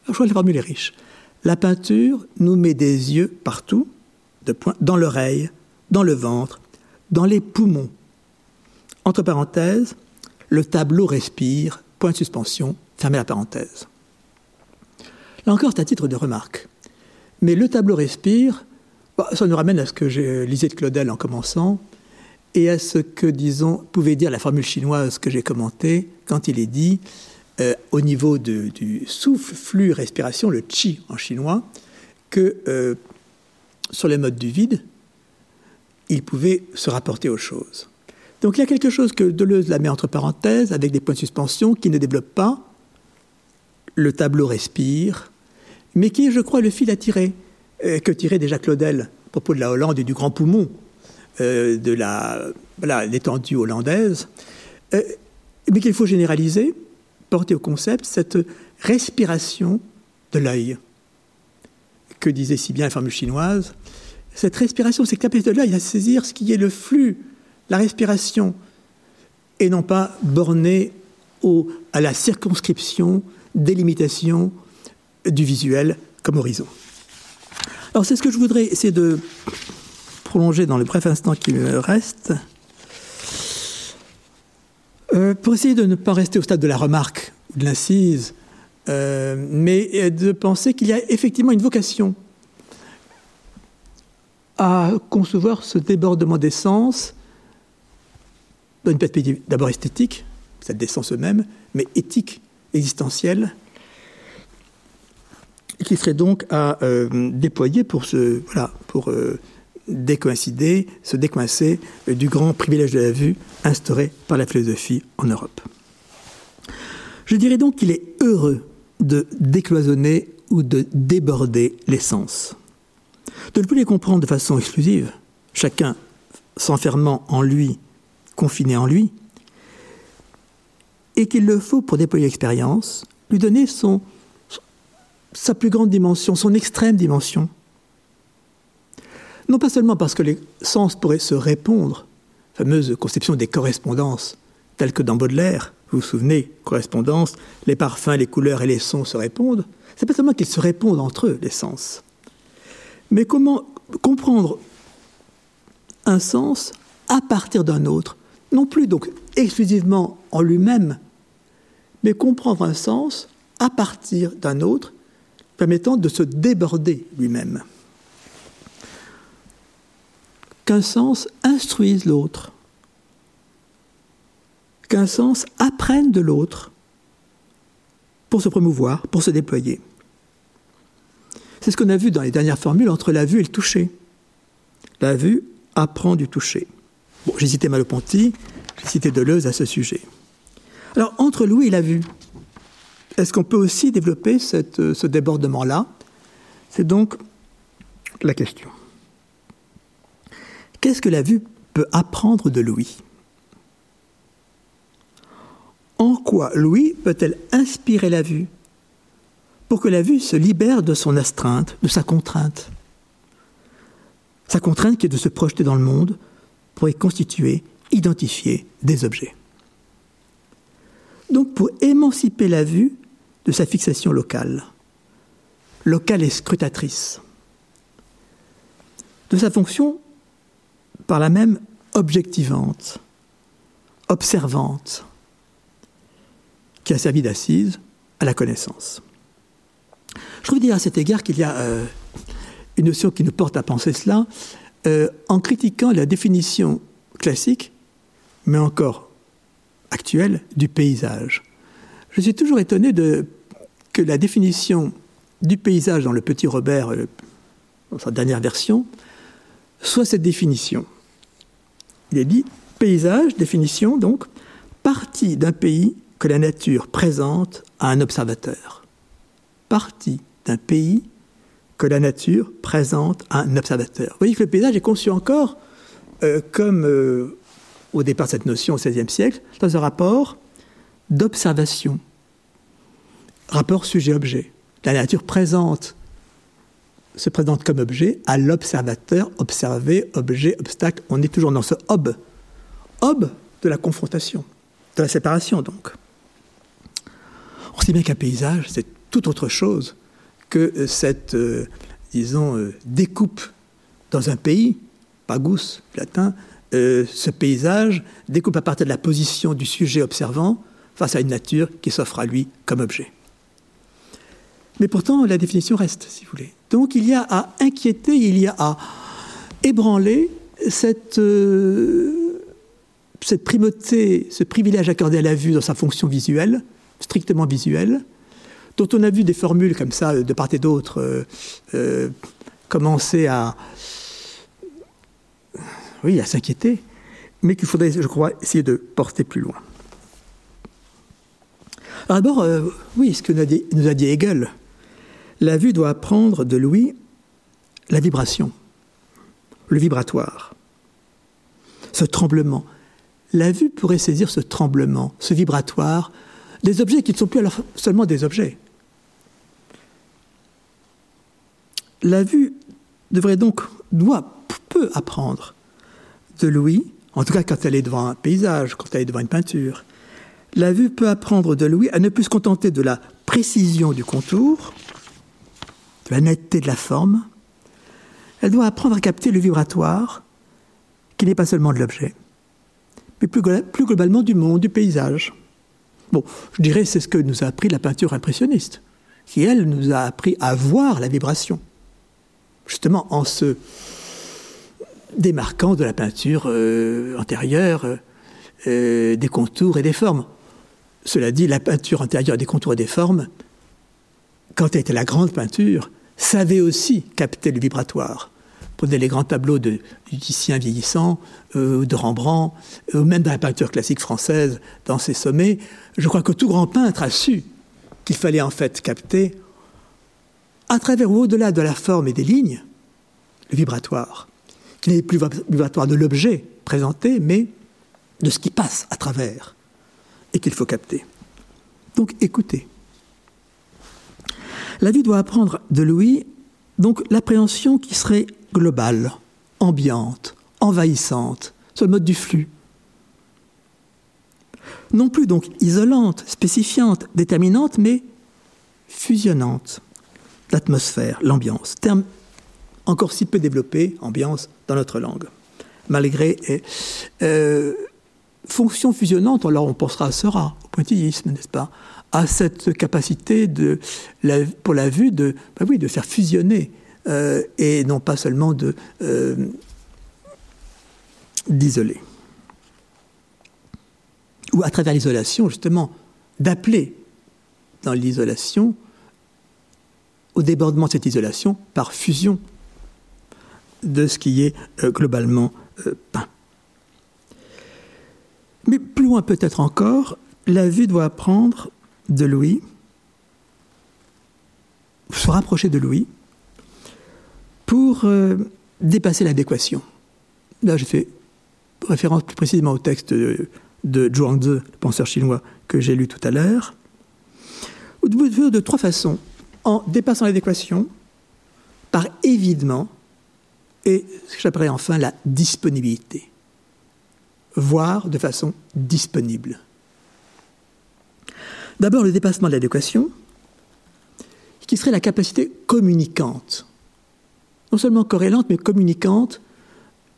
je crois que la formule est riche. La peinture nous met des yeux partout, dans l'oreille, dans le ventre, dans les poumons. Entre parenthèses, le tableau respire, point de suspension, fermez la parenthèse. Là encore, c'est à titre de remarque. Mais le tableau respire, bah, ça nous ramène à ce que j'ai lisé de Claudel en commençant, et à ce que, disons, pouvait dire la formule chinoise que j'ai commentée quand il est dit, euh, au niveau du souffle, flux, respiration, le chi en chinois, que euh, sur les modes du vide, il pouvait se rapporter aux choses. Donc il y a quelque chose que Deleuze la met entre parenthèses, avec des points de suspension, qui ne développe pas. Le tableau respire, mais qui est, je crois, le fil à tirer, euh, que tirait déjà Claudel à propos de la Hollande et du grand poumon euh, de l'étendue hollandaise, euh, mais qu'il faut généraliser, porter au concept cette respiration de l'œil, que disait si bien la formule chinoise. Cette respiration, c'est capacité de l'œil à saisir ce qui est le flux, la respiration, et non pas borné au, à la circonscription, délimitation du visuel comme horizon. Alors c'est ce que je voudrais essayer de prolonger dans le bref instant qui me reste, euh, pour essayer de ne pas rester au stade de la remarque ou de l'incise, euh, mais de penser qu'il y a effectivement une vocation à concevoir ce débordement d'essence dans une perspective d'abord esthétique, cette d'essence eux-mêmes, mais éthique, existentielle, qui serait donc à euh, déployer pour, ce, voilà, pour euh, décoïncider, se décoincer du grand privilège de la vue instauré par la philosophie en Europe. Je dirais donc qu'il est heureux de décloisonner ou de déborder les sens, de ne plus les comprendre de façon exclusive, chacun s'enfermant en lui, confiné en lui, et qu'il le faut pour déployer l'expérience, lui donner sa plus grande dimension, son extrême dimension, non pas seulement parce que les sens pourraient se répondre, fameuse conception des correspondances, telle que dans Baudelaire, vous vous souvenez, correspondance, les parfums, les couleurs et les sons se répondent, c'est pas seulement qu'ils se répondent entre eux, les sens, mais comment comprendre un sens à partir d'un autre, non plus donc exclusivement en lui-même, mais comprendre un sens à partir d'un autre, permettant de se déborder lui-même qu'un sens instruise l'autre, qu'un sens apprenne de l'autre pour se promouvoir, pour se déployer. C'est ce qu'on a vu dans les dernières formules entre la vue et le toucher. La vue apprend du toucher. Bon, j'ai cité Maloponti, j'ai cité Deleuze à ce sujet. Alors, entre l'ouïe et la vue, est-ce qu'on peut aussi développer cette, ce débordement-là? C'est donc la question. Qu'est-ce que la vue peut apprendre de l'ouïe En quoi l'ouïe peut-elle inspirer la vue pour que la vue se libère de son astreinte, de sa contrainte? Sa contrainte qui est de se projeter dans le monde pour y constituer, identifier des objets. Donc pour émanciper la vue de sa fixation locale, locale et scrutatrice, de sa fonction par la même objectivante, observante, qui a servi d'assise à la connaissance. Je trouve dire à cet égard qu'il y a euh, une notion qui nous porte à penser cela, euh, en critiquant la définition classique, mais encore actuelle, du paysage. Je suis toujours étonné que la définition du paysage dans le Petit Robert, euh, dans sa dernière version, soit cette définition. Il est dit paysage, définition donc, partie d'un pays que la nature présente à un observateur. Partie d'un pays que la nature présente à un observateur. Vous voyez que le paysage est conçu encore euh, comme euh, au départ cette notion au XVIe siècle, dans un rapport d'observation, rapport sujet-objet. La nature présente se présente comme objet à l'observateur, observé, objet, obstacle. On est toujours dans ce ob. Ob de la confrontation, de la séparation donc. On sait bien qu'un paysage, c'est tout autre chose que cette, euh, disons, euh, découpe dans un pays, pagus, latin, euh, ce paysage découpe à partir de la position du sujet observant face à une nature qui s'offre à lui comme objet. Mais pourtant, la définition reste, si vous voulez. Donc il y a à inquiéter, il y a à ébranler cette, cette primauté, ce privilège accordé à la vue dans sa fonction visuelle, strictement visuelle, dont on a vu des formules comme ça, de part et d'autre, euh, euh, commencer à, oui, à s'inquiéter, mais qu'il faudrait, je crois, essayer de porter plus loin. Alors d'abord, euh, oui, ce que nous a, dit, Hegel, la vue doit apprendre de Louis la vibration, le vibratoire, ce tremblement. La vue pourrait saisir ce tremblement, ce vibratoire, des objets qui ne sont plus alors seulement des objets. La vue devrait donc, doit, peut apprendre de Louis, en tout cas quand elle est devant un paysage, quand elle est devant une peinture. La vue peut apprendre de Louis à ne plus se contenter de la précision du contour, de la netteté de la forme. Elle doit apprendre à capter le vibratoire, qui n'est pas seulement de l'objet, mais plus, globalement du monde, du paysage. Bon, je dirais c'est ce que nous a appris la peinture impressionniste, qui elle nous a appris à voir la vibration justement en se démarquant de la peinture euh, antérieure, euh, euh, des contours et des formes. Cela dit, la peinture antérieure des contours et des formes, quand elle était la grande peinture, savait aussi capter le vibratoire. Prenez les grands tableaux de, Titien vieillissant, de Rembrandt, ou même de la peinture classique française, dans ses sommets. Je crois que tout grand peintre a su qu'il fallait en fait capter à travers ou au-delà de la forme et des lignes, le vibratoire, qui n'est plus vibratoire de l'objet présenté, mais de ce qui passe à travers et qu'il faut capter. Donc écoutez. La vie doit apprendre de Louis donc l'appréhension qui serait globale, ambiante, envahissante, sur le mode du flux. Non plus donc isolante, spécifiante, déterminante, mais fusionnante l'atmosphère, l'ambiance. Encore si peu développé, ambiance, dans notre langue. Malgré euh, fonction fusionnante, alors on pensera à Seurat, au pointillisme, n'est-ce pas À cette capacité de, pour la vue de, bah oui, de faire fusionner, euh, et non pas seulement de euh, d'isoler. Ou à travers l'isolation, justement, d'appeler dans l'isolation au débordement de cette isolation par fusion de ce qui est euh, globalement euh, peint. Mais plus loin peut-être encore, la vue doit apprendre de Louis, se rapprocher de Louis, pour euh, dépasser l'adéquation. Là, je fais référence plus précisément au texte de, Zhuangzi, le penseur chinois que j'ai lu tout à l'heure, de trois façons en dépassant l'adéquation par évidement et ce que j'appellerais enfin la disponibilité. Voir de façon disponible. D'abord le dépassement de l'adéquation, qui serait la capacité communicante, non seulement corrélante, mais communicante,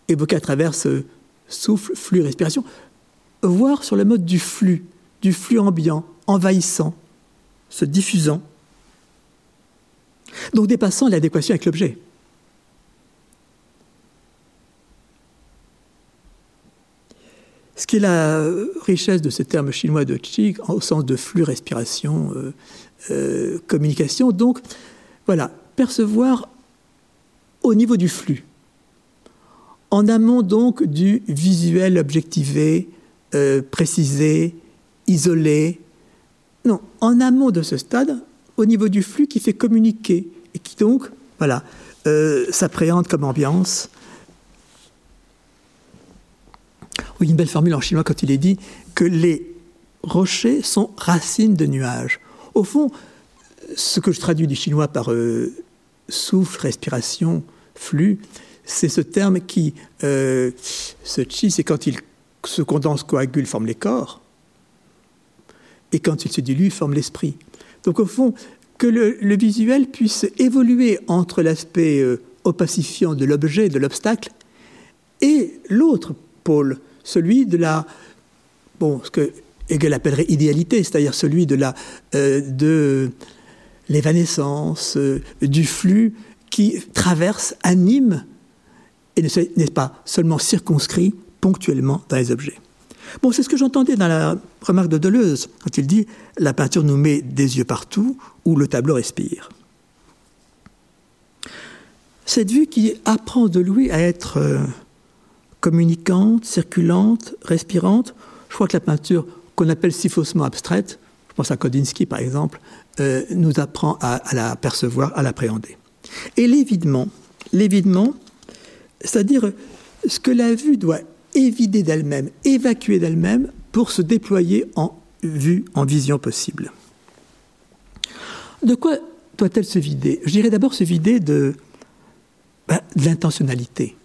évoquée à travers ce souffle, flux, respiration, voir sur le mode du flux, du flux ambiant, envahissant, se diffusant, donc dépassant l'adéquation avec l'objet. Ce qui est la richesse de ce terme chinois de qi, au sens de flux, respiration, euh, euh, communication. Donc, voilà, percevoir au niveau du flux, en amont donc du visuel objectivé, euh, précisé, isolé. Non, en amont de ce stade, au niveau du flux qui fait communiquer et qui donc, voilà, s'appréhende comme ambiance Oui, une belle formule en chinois quand il est dit que les rochers sont racines de nuages. Au fond, ce que je traduis du chinois par euh, souffle, respiration, flux, c'est ce terme qui, euh, ce chi, c'est quand il se condense, coagule, forme les corps, et quand il se dilue, forme l'esprit. Donc au fond, que le, visuel puisse évoluer entre l'aspect euh, opacifiant de l'objet, de l'obstacle, et l'autre pôle, celui de la, bon, ce que Hegel appellerait idéalité, c'est-à-dire celui de la, euh, de l'évanescence, euh, du flux qui traverse, anime, et n'est pas seulement circonscrit ponctuellement dans les objets. Bon, c'est ce que j'entendais dans la remarque de Deleuze, quand il dit La peinture nous met des yeux partout où le tableau respire. Cette vue qui apprend de Louis à être euh, communicante, circulante, respirante, je crois que la peinture qu'on appelle si faussement abstraite, je pense à Kodinsky par exemple, euh, nous apprend à, la percevoir, à l'appréhender. Et l'évidement, l'évidement, c'est-à-dire ce que la vue doit évider d'elle-même, évacuer d'elle-même pour se déployer en vue, en vision possible. De quoi doit-elle se vider? Je dirais d'abord se vider de, ben, de l'intentionnalité,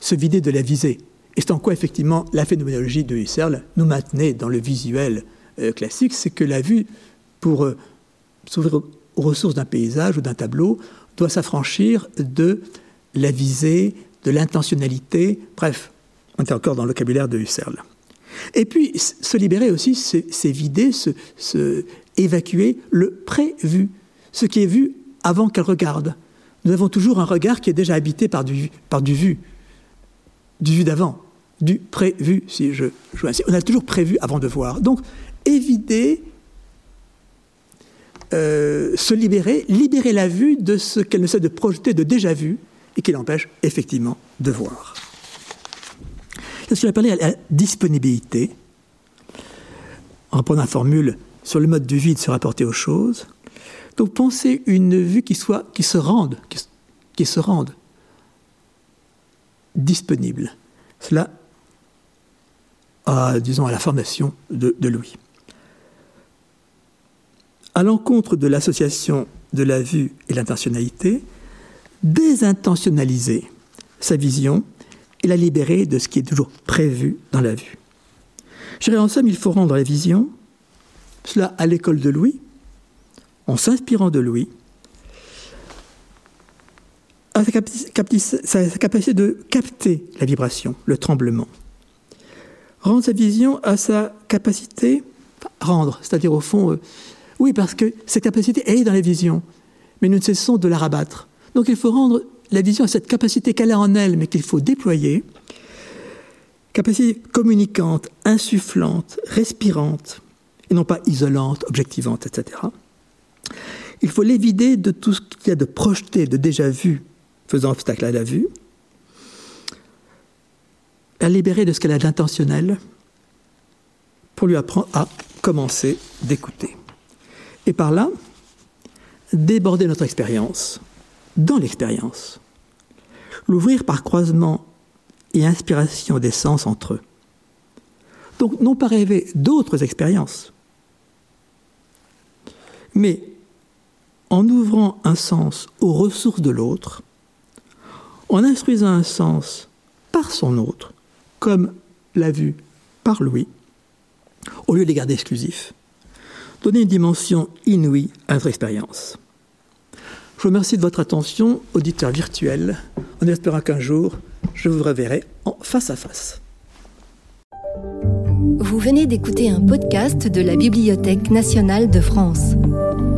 se vider de la visée. Et c'est en quoi, effectivement, la phénoménologie de Husserl nous maintenait dans le visuel euh, classique, c'est que la vue, pour euh, s'ouvrir aux ressources d'un paysage ou d'un tableau, doit s'affranchir de la visée, de l'intentionnalité, bref, on est encore dans le vocabulaire de Husserl. Et puis, se libérer aussi, c'est vider, se, évacuer le prévu, ce qui est vu avant qu'elle regarde. Nous avons toujours un regard qui est déjà habité par du, par du vu, du vu d'avant, du prévu, si je joue ainsi. On a toujours prévu avant de voir. Donc, éviter, euh, se libérer, libérer la vue de ce qu'elle ne sait de projeter de déjà vu et qui l'empêche effectivement de voir. Qu'est-ce que parlé à la disponibilité En reprenant la formule sur le mode du vide se rapporter aux choses. Donc penser une vue qui soit, qui se rende, qui, se rende disponible. Cela, disons, à la formation de, de Louis. À l'encontre de l'association de la vue et l'intentionnalité, désintentionnaliser sa vision et la libérer de ce qui est toujours prévu dans la vue. Je dirais en somme, il faut rendre la vision, cela à l'école de Louis, en s'inspirant de Louis, à sa, capacité de capter la vibration, le tremblement. Rendre sa vision à sa capacité, rendre, c'est-à-dire au fond, euh, oui, parce que cette capacité, est dans la vision, mais nous ne cessons de la rabattre. Donc il faut rendre la vision a cette capacité qu'elle a en elle, mais qu'il faut déployer, capacité communicante, insufflante, respirante, et non pas isolante, objectivante, etc. Il faut l'évider de tout ce qu'il y a de projeté, de déjà vu, faisant obstacle à la vue, la libérer de ce qu'elle a d'intentionnel pour lui apprendre à commencer d'écouter. Et par là, déborder notre expérience dans l'expérience. L'ouvrir par croisement et inspiration des sens entre eux. Donc non pas rêver d'autres expériences, mais en ouvrant un sens aux ressources de l'autre, en instruisant un sens par son autre, comme l'a vu par Louis, au lieu de les garder exclusifs, donner une dimension inouïe à notre expérience. Je vous remercie de votre attention, auditeur virtuel, en espérant qu'un jour, je vous reverrai en face à face. Vous venez d'écouter un podcast de la Bibliothèque nationale de France.